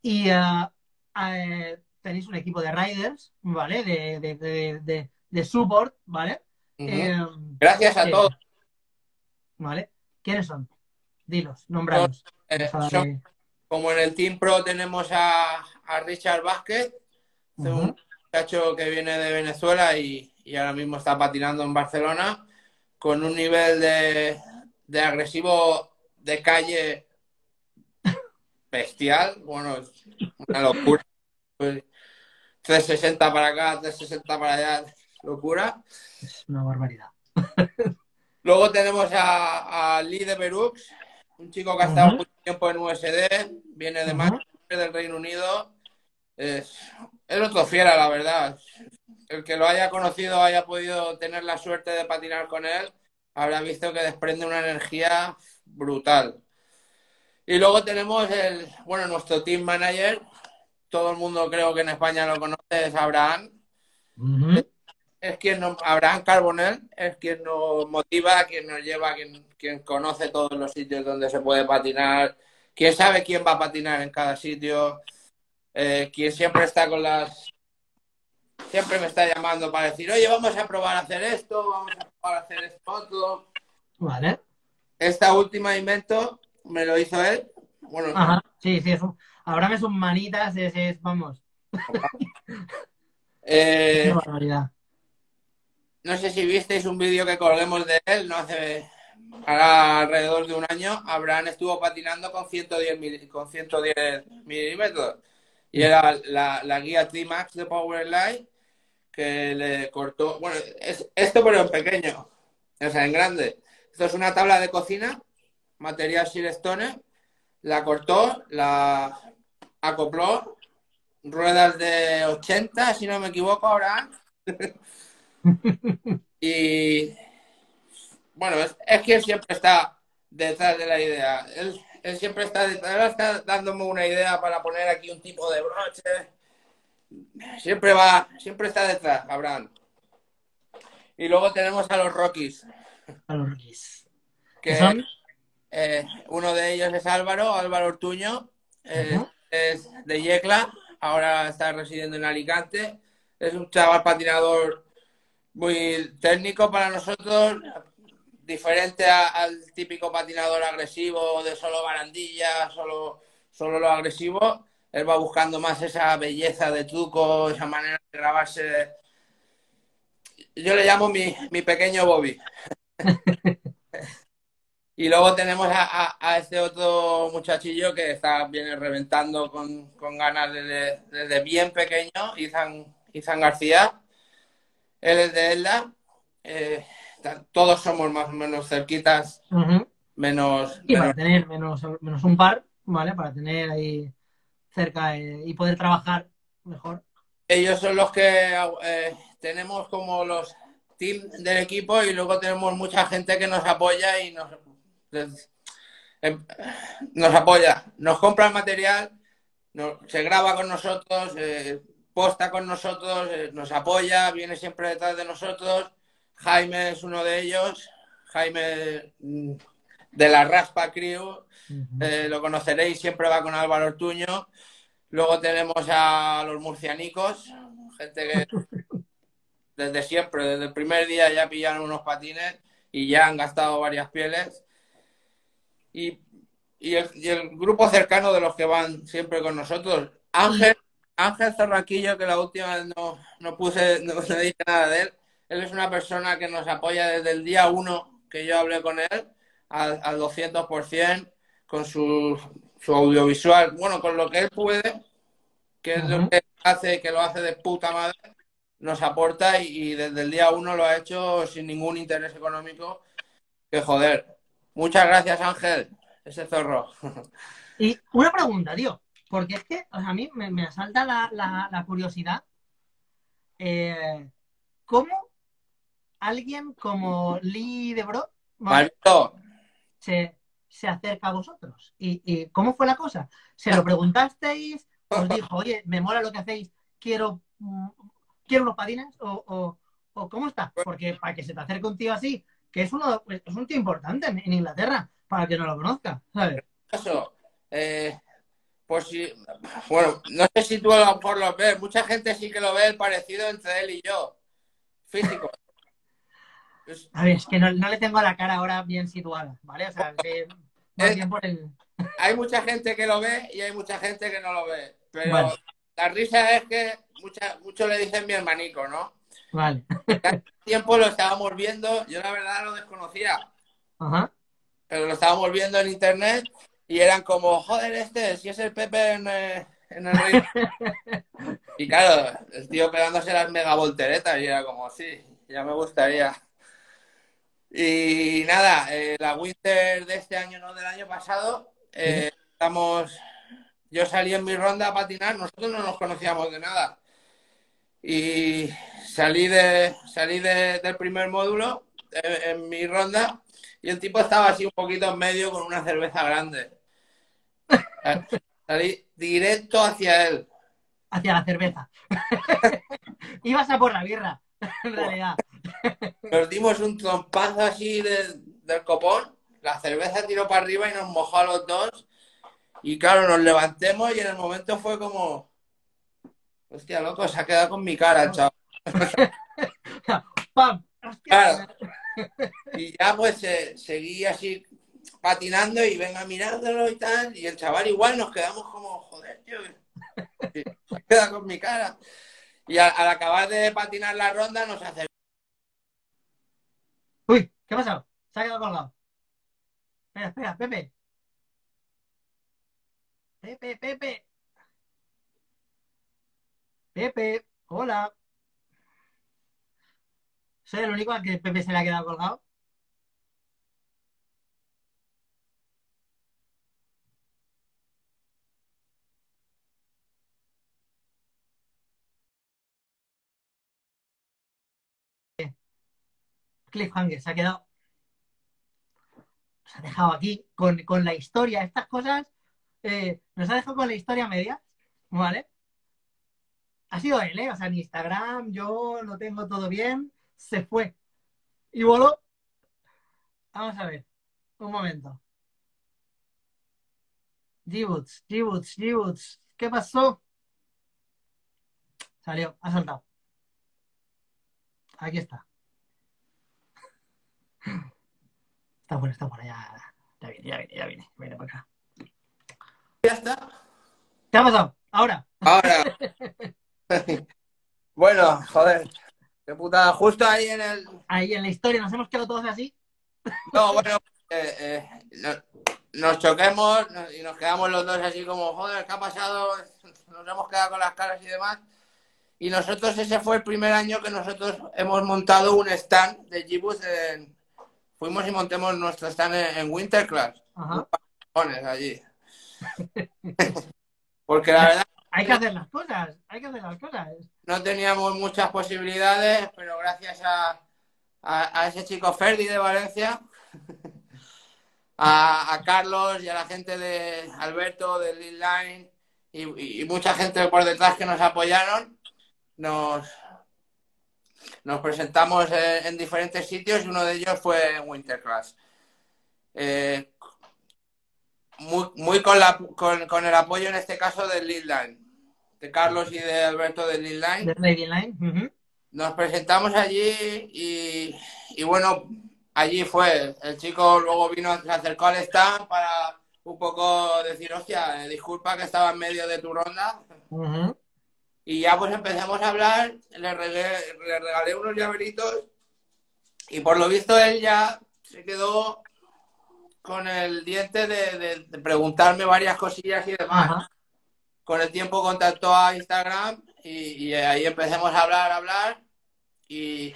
Y uh, tenéis un equipo de riders, ¿vale? De, de, de, de support, ¿vale? Eh, Gracias a todos. ¿Vale? ¿Quiénes son? Dilos, nombrados. Como en el Team Pro tenemos a, a Richard Vázquez, un muchacho que viene de Venezuela y, y ahora mismo está patinando en Barcelona con un nivel de, de agresivo de calle bestial. Bueno, es una locura. 360 para acá, 360 para allá, locura. Es una barbaridad. Luego tenemos a, Lee de Berux, un chico que ha estado mucho tiempo en USD, viene de Manchester, del Reino Unido. Es, es otro fiera, la verdad el que lo haya conocido, haya podido tener la suerte de patinar con él, habrá visto que desprende una energía brutal. Y luego tenemos el, bueno, nuestro team manager, todo el mundo creo que en España lo conoce, es Abraham. Es quien nos, Abraham Carbonell es quien nos motiva, quien nos lleva, quien, quien conoce todos los sitios donde se puede patinar, quien sabe quién va a patinar en cada sitio, eh, quien siempre está con las siempre me está llamando para decir, oye, vamos a probar a hacer esto, vamos a probar a hacer esto otro. Vale. Esta última invento me lo hizo él. Bueno, Ajá, sí, sí, es un... Ahora sus manitas, es, es vamos. eh, no sé si visteis un vídeo que colguemos de él, no hace ahora alrededor de un año. Abraham estuvo patinando con 110, con 110 milímetros y era la, la guía T-Max de Powerline que le cortó, bueno, es esto pero en pequeño, o sea, en grande. Esto es una tabla de cocina, material Silestone, la cortó, la acopló, ruedas de 80, si no me equivoco ahora. y bueno, es, es, que él siempre está detrás de la idea. Él, él siempre está, detrás, está dándome una idea para poner aquí un tipo de broche Siempre va, siempre está detrás, Abraham. Y luego tenemos a los Rockies. A los Rockies. Que eh, uno de ellos es Álvaro, Álvaro Ortuño. Eh, es de Yecla, ahora está residiendo en Alicante. Es un chaval patinador muy técnico para nosotros, diferente al típico patinador agresivo de solo barandilla, solo, solo lo agresivo él va buscando más esa belleza de truco, esa manera de grabarse. Yo le llamo mi, pequeño Bobby. y luego tenemos a, este otro muchachillo que está viene reventando con, ganas desde, bien pequeño, Izan, García. Él es de Elda. Eh, todos somos más o menos cerquitas, menos... Y para tener menos, menos un par, ¿vale? Para tener ahí cerca eh, y poder trabajar mejor. Ellos son los que eh, tenemos como los teams del equipo y luego tenemos mucha gente que nos apoya y nos, em, nos apoya. Nos compra el material, se graba con nosotros, eh, posta con nosotros, eh, nos apoya, viene siempre detrás de nosotros. Jaime es uno de ellos. Jaime mm, de la Raspa Crew, eh, lo conoceréis, siempre va con Álvaro Ortuño. Luego tenemos a los murcianicos, gente que desde siempre, desde el primer día ya pillaron unos patines y ya han gastado varias pieles. Y, el, grupo cercano de los que van siempre con nosotros. Ángel, Ángel Zorraquillo, que la última vez no, no puse, no, dije nada de él. Él es una persona que nos apoya desde el día uno que yo hablé con él al, al 200% con su, su, audiovisual, bueno, con lo que él puede, que es lo que hace, que lo hace de puta madre, nos aporta y, desde el día uno lo ha hecho sin ningún interés económico. Que joder. Muchas gracias, Ángel, ese zorro. Y una pregunta, tío, porque es que a mí me, asalta la, curiosidad. Eh, ¿Cómo alguien como Lee de Bro se, se, acerca a vosotros? ¿Y, cómo fue la cosa? ¿Se lo preguntasteis? ¿Os dijo, oye, me mola lo que hacéis, quiero, mm, quiero unos patines? ¿O, o, cómo está? Porque para que se te acerque un tío así, que es, uno, es un tío importante en, Inglaterra, para que no lo conozca, ¿sabes? Eso, eh, pues sí, bueno, no sé si tú a lo mejor lo ves, mucha gente sí que lo ve el parecido entre él y yo, físico. A ver, es que no, le tengo la cara ahora bien situada, ¿vale? O sea, que Hay mucha gente que lo ve y hay mucha gente que no lo ve. Pero la risa es que mucha, muchos le dicen mi hermanico, ¿no? Vale. Hace tiempo lo estábamos viendo, yo la verdad lo desconocía. Ajá. Pero lo estábamos viendo en internet y eran como, joder, este, si es el Pepe en, eh, en el río. y claro, el tío pegándose las mega volteretas y era como, sí, ya me gustaría. Y nada, eh, la Winter de este año, no del año pasado, eh, estamos. Yo salí en mi ronda a patinar, nosotros no nos conocíamos de nada. Y salí de salí del primer módulo eh, en, mi ronda y el tipo estaba así un poquito en medio con una cerveza grande. Salí directo hacia él. Hacia la cerveza. Ibas a por la birra, en realidad. Nos dimos un trompazo así del copón, la cerveza tiró para arriba y nos mojó a los dos. Y claro, nos levantemos y en el momento fue como. Hostia, loco, se ha quedado con mi cara, chaval. ¡Pam! Y ya pues seguí así patinando y venga mirándolo y tal. Y el chaval igual nos quedamos como, joder, tío. Se queda con mi cara. Y al, al acabar de patinar la ronda nos hace Uy, ¿qué ha pasado? Se ha quedado colgado. Espera, espera, Pepe. Pepe, Pepe. Pepe, hola. ¿Soy el único al que Pepe se le ha quedado colgado? cliffhanger, se ha quedado. Nos ha dejado aquí con, la historia, estas cosas. Eh, nos ha dejado con la historia media, ¿vale? Ha sido él, ¿eh? O sea, en Instagram yo lo tengo todo bien, se fue. Y voló. Vamos a ver, un momento. Gibuts, Gibuts, Gibuts, ¿qué pasó? Salió, ha saltado. Aquí está. Está bueno, está bueno, ya, ya viene, ya viene, ya viene, viene para acá. Ya está. ¿Qué ha pasado? Ahora. Ahora. bueno, joder. Qué putada. Justo ahí en el. Ahí en la historia, nos hemos quedado todos así. No, bueno, eh, eh, nos choquemos y nos quedamos los dos así como, joder, ¿qué ha pasado? Nos hemos quedado con las caras y demás. Y nosotros, ese fue el primer año que nosotros hemos montado un stand de Gibus en, fuimos y montemos nuestro stand en, Winterclass. Ajá. allí. Porque la verdad... Hay que hacer las cosas, hay que hacer las cosas. No teníamos muchas posibilidades, pero gracias a, ese chico Ferdi de Valencia, a, Carlos y a la gente de Alberto, de Lead Line y, mucha gente por detrás que nos apoyaron, nos, nos presentamos en, diferentes sitios y uno de ellos fue Winterclass. Eh, muy, muy con, la, con, el apoyo en este caso del Lead Line, de Carlos y de Alberto del Lead Line. Nos presentamos allí y, y, bueno, allí fue. El chico luego vino, se acercó al stand para un poco decir, hostia, eh, disculpa que estaba en medio de tu ronda. Y ya pues empezamos a hablar, le regalé, unos llaveritos y por lo visto él ya se quedó con el diente de, preguntarme varias cosillas y demás. Con el tiempo contactó a Instagram y, ahí empecemos a hablar, a hablar y,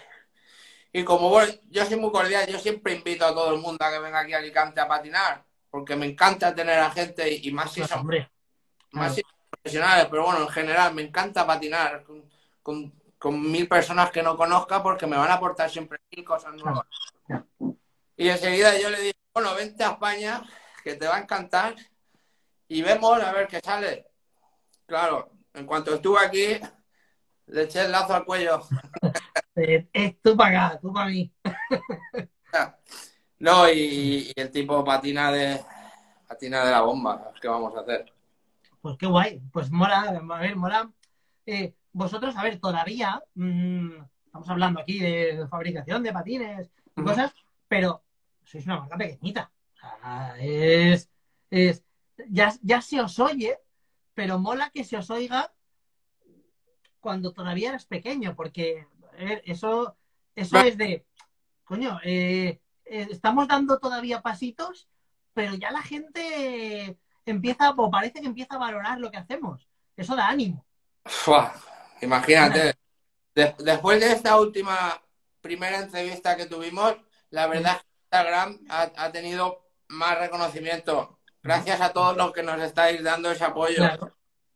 y como bueno, yo soy muy cordial, yo siempre invito a todo el mundo a que venga aquí a Alicante a patinar porque me encanta tener a gente y más si son, más profesionales, pero bueno, en general me encanta patinar con, mil personas que no conozca porque me van a aportar siempre mil cosas nuevas. Y enseguida yo le dije, bueno, vente a España, que te va a encantar y vemos a ver qué sale. Claro, en cuanto estuve aquí, le eché el lazo al cuello. es tú para acá, tú para mí. No, y, el tipo patina de patina de la bomba. ¿Qué vamos a hacer? Pues qué guay. Pues mola, a ver, mola. Eh, vosotros, a ver, todavía mm, estamos hablando aquí de fabricación de patines y cosas, pero sois una marca pequeñita. es, es ya, ya se os oye, pero mola que se os oiga cuando todavía eres pequeño, porque eso, eso es de, coño, eh, eh, estamos dando todavía pasitos, pero ya la gente empieza, o parece que empieza a valorar lo que hacemos. Eso da ánimo. imagínate. después de esta última primera entrevista que tuvimos, la verdad es que Instagram ha, tenido más reconocimiento. Gracias a todos los que nos estáis dando ese apoyo.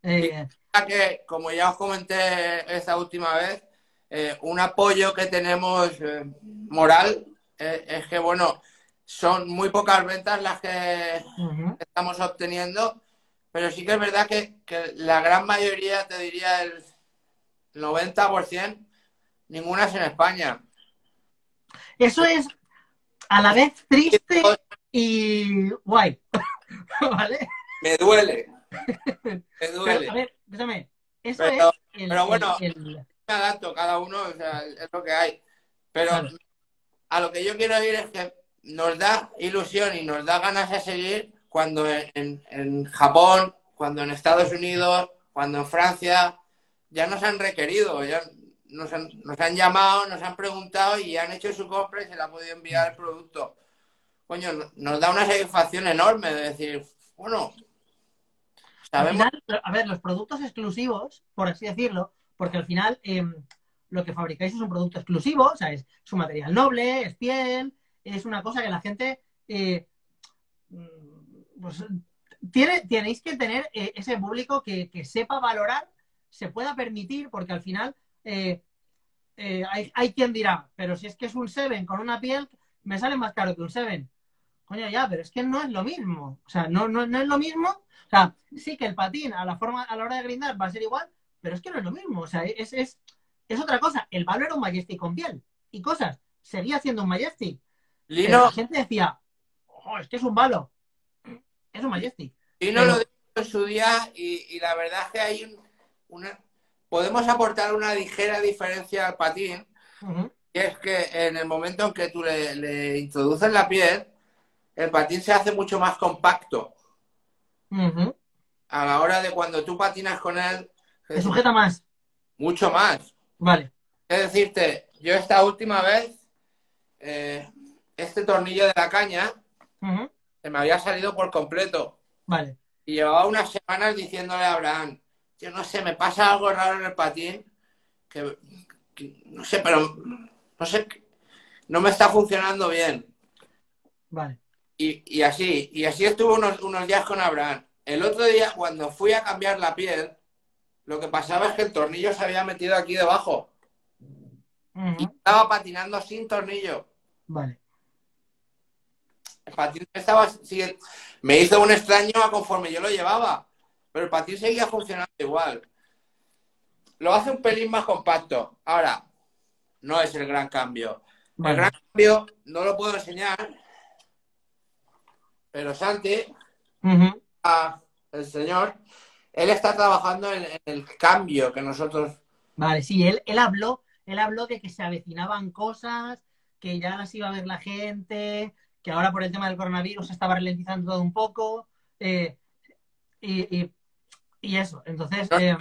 Eh, que, como ya os comenté esta última vez, eh, un apoyo que tenemos moral eh, es que, bueno, son muy pocas ventas las que estamos obteniendo, pero sí que es verdad que, la gran mayoría, te diría el 90%, ninguna es en España. Eso es a la vez triste y guay. ¿Vale? Me duele. Me duele. a ver, déjame. Eso pero, es pero bueno, me adapto, cada uno, o sea, es lo que hay. Pero a lo que yo quiero decir es que nos da ilusión y nos da ganas de seguir cuando en, Japón, cuando en Estados Unidos, cuando en Francia, ya nos han requerido, ya nos han, nos han llamado, nos han preguntado y han hecho su compra y se le ha podido enviar el producto. Coño, nos da una satisfacción enorme de decir, bueno, sabemos... a ver, los productos exclusivos, por así decirlo, porque al final... Em, lo que fabricáis es un producto exclusivo, o sea, es, un material noble, es piel, es una cosa que la gente eh, mm, pues, tiene, tenéis que tener eh, ese público que, sepa valorar, se pueda permitir, porque al final eh, hay, quien dirá, pero si es que es un Seven con una piel, me sale más caro que un Seven. Coño, ya, pero es que no es lo mismo. O sea, no, no, no es lo mismo. O sea, sí que el patín a la forma, a la hora de grindar va a ser igual, pero es que no es lo mismo. O sea, es, es es otra cosa. El palo era un Majestic con piel y cosas. Seguía siendo un Majestic. la gente decía, oh, es que es un balo. Es un Majestic. Lino lo dijo en su día y, la verdad es que hay una... Podemos aportar una ligera diferencia al patín. Y es que en el momento en que tú le, introduces la piel, el patín se hace mucho más compacto. A la hora de cuando tú patinas con él. Se sujeta más. Mucho más. Vale. Es decirte, yo esta última vez, eh, este tornillo de la caña se me había salido por completo. Vale. Y llevaba unas semanas diciéndole a Abraham, yo no sé, me pasa algo raro en el patín, que, no sé, pero no sé, no me está funcionando bien. Vale. Y, así, y así estuvo unos, unos días con Abraham. El otro día, cuando fui a cambiar la piel, lo que pasaba es que el tornillo se había metido aquí debajo. Y estaba patinando sin tornillo. Vale. El patín estaba. me hizo un extraño a conforme yo lo llevaba. pero el patín seguía funcionando igual. Lo hace un pelín más compacto. Ahora, no es el gran cambio. El gran cambio no lo puedo enseñar, pero Santi, el señor, él está trabajando en, el cambio que nosotros. Vale, sí, él, él habló, él habló de que se avecinaban cosas, que ya las iba a ver la gente, que ahora por el tema del coronavirus se estaba ralentizando todo un poco. Eh, y, eso, entonces. Eh,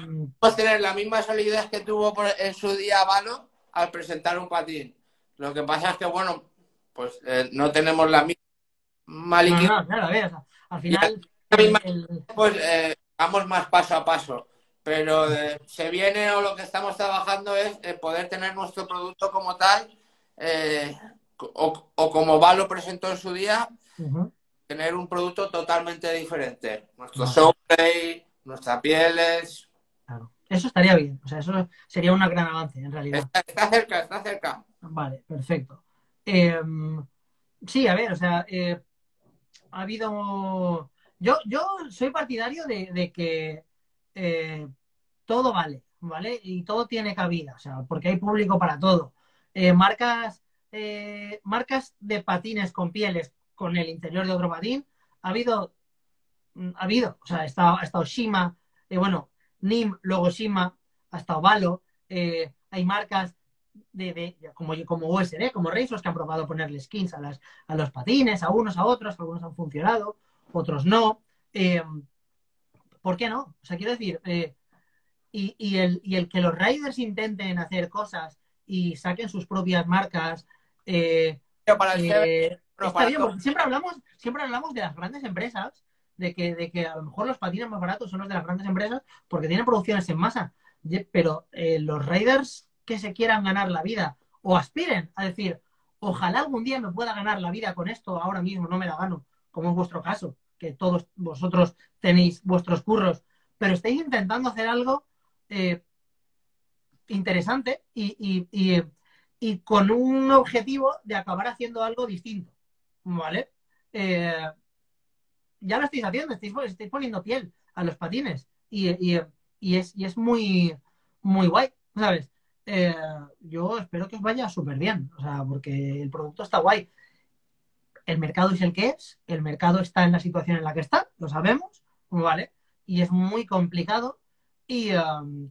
tener la misma solidez que tuvo en su día Valo al presentar un patín. Lo que pasa es que, bueno, pues eh, no tenemos la misma liquidez. No, claro, a ver, al final. Pues eh, vamos más paso a paso. Pero eh, se viene o lo que estamos trabajando es poder tener nuestro producto como tal, o, como Valo presentó en su día, tener un producto totalmente diferente. Nuestro showplay, nuestras pieles. Claro. Eso estaría bien. O sea, eso sería un gran avance, en realidad. Está, cerca, está cerca. Vale, perfecto. Em, sí, a ver, o sea, eh, ha habido. Yo, yo soy partidario de, que eh, todo vale, ¿vale? Y todo tiene cabida, o sea, porque hay público para todo. Eh, marcas, marcas de patines con pieles con el interior de otro patín, ha habido, ha habido, o sea, ha estado, ha estado Shima, bueno, NIM, luego Shima, hasta Ovalo, eh, hay marcas de, como, como USD, como Razors, que han probado ponerle skins a, las, a los patines, a unos, a otros, algunos han funcionado, otros no. Eh, ¿Por qué no? O sea, quiero decir, eh, y, el, y, el, que los riders intenten hacer cosas y saquen sus propias marcas. para siempre hablamos, siempre hablamos de las grandes empresas de que, de que a lo mejor los patines más baratos son los de las grandes empresas porque tienen producciones en masa. Pero eh, los raiders que se quieran ganar la vida o aspiren a decir, ojalá algún día me pueda ganar la vida con esto, ahora mismo no me la gano, como es vuestro caso, que todos vosotros tenéis vuestros curros, pero estáis intentando hacer algo eh, interesante y, y, con un objetivo de acabar haciendo algo distinto, ¿vale? Eh, ya lo estáis haciendo, estáis, estáis poniendo piel a los patines y, es, es muy, muy guay, ¿sabes? Eh, yo espero que os vaya súper bien, o sea, porque el producto está guay. El mercado es el que es, el mercado está en la situación en la que está, lo sabemos, ¿vale? Y es muy complicado y... Um,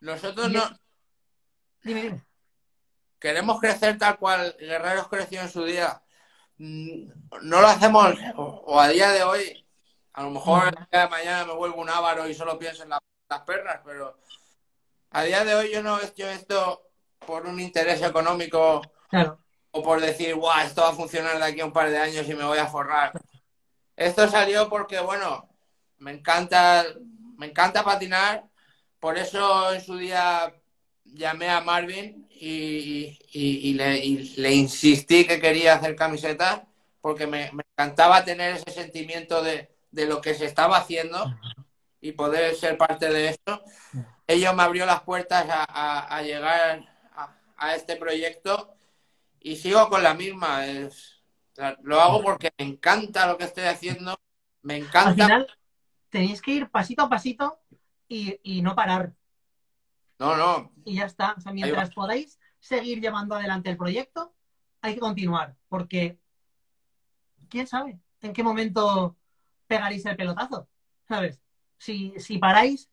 Nosotros no... Dime, dime. Queremos crecer tal cual Guerreros creció en su día Mm, no lo hacemos, o, a día de hoy, a lo mejor el día de mañana me vuelvo un ávaro y solo pienso en las perras, pero a día de hoy yo no he hecho esto por un interés económico o por decir, guau, esto va a funcionar de aquí a un par de años y me voy a forrar. Esto salió porque, bueno, me encanta, me encanta patinar, por eso en su día llamé a Marvin y, le, insistí que quería hacer camisetas porque me, encantaba tener ese sentimiento de, lo que se estaba haciendo y poder ser parte de esto. Ellos me abrió las puertas a, llegar a, este proyecto y sigo con la misma. lo hago porque me encanta lo que estoy haciendo, me encanta. Al final, tenéis que ir pasito a pasito y no parar. No, no. Y ya está. O sea, mientras podáis seguir llevando adelante el proyecto, hay que continuar, porque quién sabe en qué momento pegaréis el pelotazo, ¿sabes? Si, si paráis,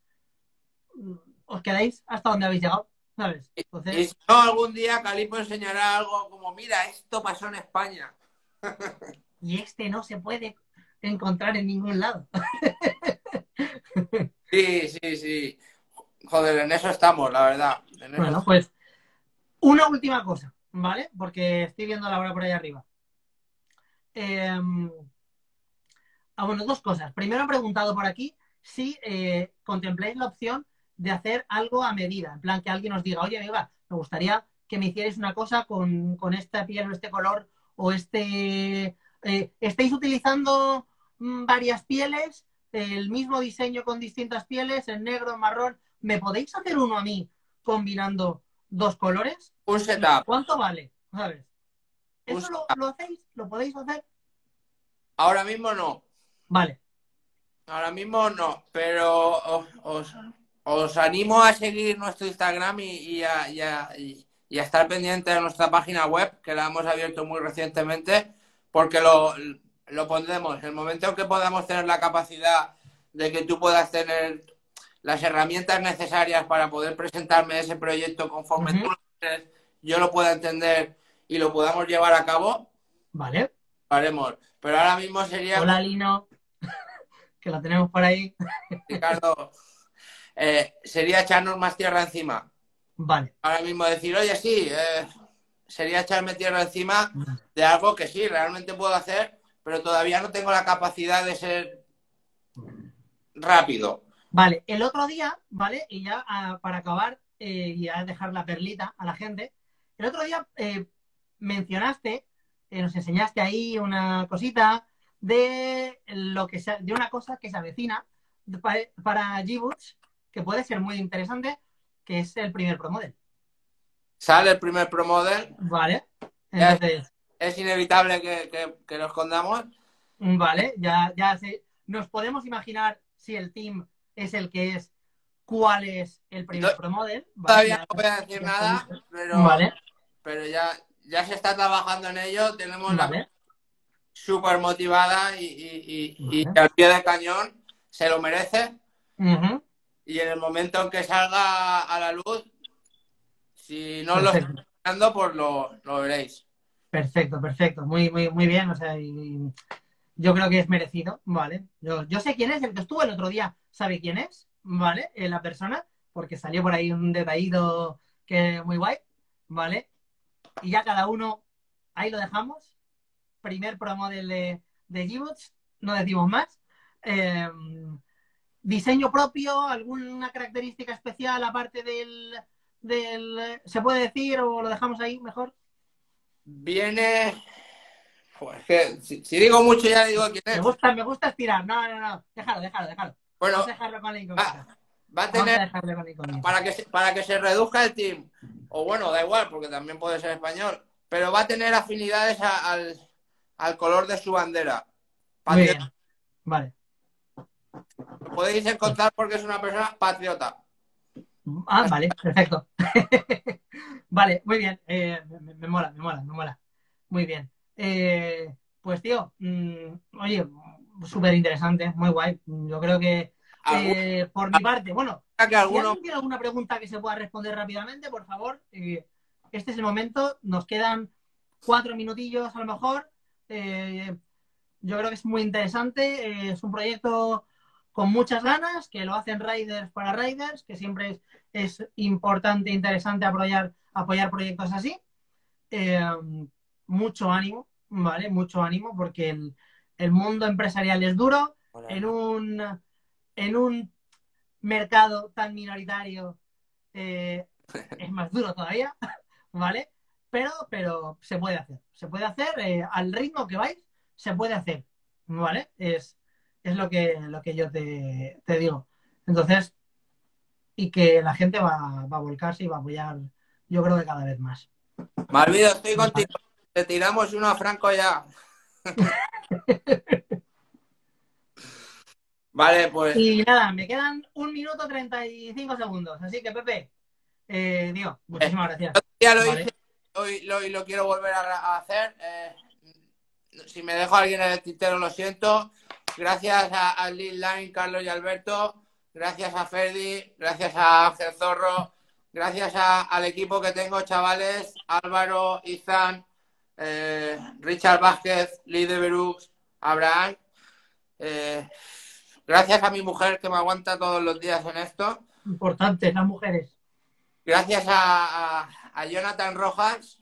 os quedáis hasta donde habéis llegado, ¿sabes? Entonces... Y si no, algún día Calipo enseñará algo como, mira, esto pasó en España. y este no se puede encontrar en ningún lado. sí, sí, sí. Joder, en eso estamos, la verdad. bueno, pues una última cosa, ¿vale? Porque estoy viendo la hora por ahí arriba. Em, ah, bueno, dos cosas. Primero he preguntado por aquí si eh, contempláis la opción de hacer algo a medida. En plan, que alguien os diga, oye, amiga, me gustaría que me hicierais una cosa con, esta piel o este color o este... Eh, ¿Estáis utilizando mm, varias pieles? El mismo diseño con distintas pieles, en negro, en marrón. ¿Me podéis hacer uno a mí combinando dos colores? Un setup. ¿Cuánto vale? ¿Sabes? ¿Eso lo, hacéis? ¿Lo podéis hacer? Ahora mismo no. Vale. Ahora mismo no, pero os, os, animo a seguir nuestro Instagram y, a, y, estar pendiente de nuestra página web, que la hemos abierto muy recientemente, porque lo, lo pondremos. El momento en que podamos tener la capacidad de que tú puedas tener las herramientas necesarias para poder presentarme ese proyecto conforme tú lo quieres, yo lo pueda entender y lo podamos llevar a cabo. Vale. Haremos. Pero ahora mismo sería. Hola, Lino que la tenemos por ahí. Ricardo, eh, sería echarnos más tierra encima. Vale. Ahora mismo decir, oye, sí, eh, sería echarme tierra encima de algo que sí, realmente puedo hacer, pero todavía no tengo la capacidad de ser rápido. Vale, el otro día, ¿vale? Y ya ah, para acabar eh, y a dejar la perlita a la gente, el otro día mencionaste, nos enseñaste ahí una cosita de lo que de una cosa que se avecina para, para que puede ser muy interesante, que es el primer Pro Model. Sale el primer Pro Model. Vale. Entonces. Es, inevitable que, que, lo escondamos. Vale, ya, ya sé. Nos podemos imaginar si el team es el que es, cuál es el primer Pro Model. Todavía no voy a decir nada, pero, vale. pero ya, ya se está trabajando en ello. Tenemos la súper motivada y, al pie de cañón se lo merece. Y en el momento en que salga a la luz, si no lo estoy esperando, pues lo, veréis. Perfecto, perfecto. Muy, muy, muy bien. O sea, yo creo que es merecido, ¿vale? Yo, yo sé quién es, el que estuvo el otro día sabe quién es, ¿vale? Eh, la persona, porque salió por ahí un detallido que muy guay, ¿vale? Y ya cada uno, ahí lo dejamos, primer Pro Model de, de no decimos más. Em, diseño propio, alguna característica especial aparte del, del, ¿Se puede decir o lo dejamos ahí mejor? Viene. Pues que si, digo mucho ya digo quién es. Me gusta, me gusta estirar. No, no, no. Déjalo, déjalo, déjalo. Bueno, Vamos a dejarlo con la Va, a tener. para, que, para que se reduzca el team. O bueno, da igual, porque también puede ser español. Pero va a tener afinidades al, al color de su bandera. Vale. Lo podéis encontrar porque es una persona patriota. Ah, vale, perfecto. vale, muy bien. Eh, me, mola, me mola, me mola. Muy bien. Eh, pues tío, mm, oye, súper interesante, muy guay. Yo creo que eh, por mi parte, bueno, si alguno... tiene alguna pregunta que se pueda responder rápidamente, por favor, este es el momento. Nos quedan cuatro minutillos a lo mejor. Eh, yo creo que es muy interesante. Es un proyecto con muchas ganas, que lo hacen riders para riders, que siempre es, importante e interesante apoyar, apoyar proyectos así. Eh, mucho ánimo, ¿vale? Mucho ánimo, porque el, mundo empresarial es duro. En un, en un mercado tan minoritario es más duro todavía, ¿vale? pero, pero se puede hacer. Se puede hacer eh, al ritmo que vais, se puede hacer. ¿Vale? Es, es lo, que, lo que yo te, digo. Entonces, y que la gente va, a volcarse y va a apoyar, yo creo que cada vez más. Malvido, estoy contigo. Te tiramos uno a Franco ya. vale, pues. Y nada, me quedan un minuto treinta y cinco segundos. Así que, Pepe, eh, digo, muchísimas gracias. Ya lo hice hoy lo, quiero volver a, hacer. Eh, si me dejo a alguien en el tintero, lo siento. Gracias a, Lil Line, Carlos y Alberto. Gracias a Ferdi. Gracias a Ángel Zorro. Gracias al equipo que tengo, chavales. Álvaro, Izan, eh, Richard Vázquez, Lee de Berux, Abraham. Eh, gracias a mi mujer que me aguanta todos los días en esto. Importante, las mujeres. Gracias a, a Jonathan Rojas,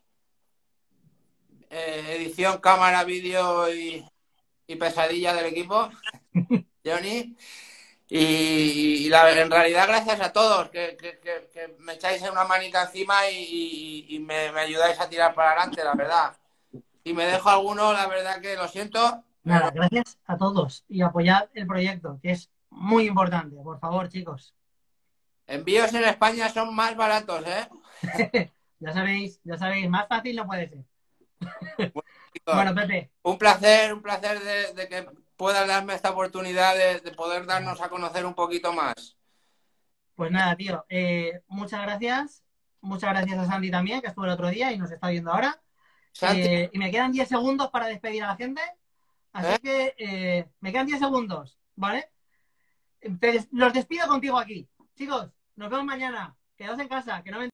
eh, edición, cámara, vídeo y, pesadilla del equipo, Johnny. Y, en realidad gracias a todos que, me echáis una manita encima y, me, ayudáis a tirar para adelante, la verdad. Y me dejo alguno, la verdad que lo siento. Nada, gracias a todos y apoyad el proyecto, que es muy importante, por favor, chicos. Envíos en España son más baratos, ¿eh? Ya sabéis, ya sabéis, más fácil no puede ser. Bueno, Pepe. Un placer, un placer de, que puedas darme esta oportunidad de, poder darnos a conocer un poquito más. Pues nada, tío, eh, muchas gracias. Muchas gracias a Sandy también, que estuvo el otro día y nos está viendo ahora. Eh, y me quedan 10 segundos para despedir a la gente. Así ¿Eh? que me quedan 10 segundos, ¿vale? los despido contigo aquí. Chicos, nos vemos mañana. Quedaos en casa, que no me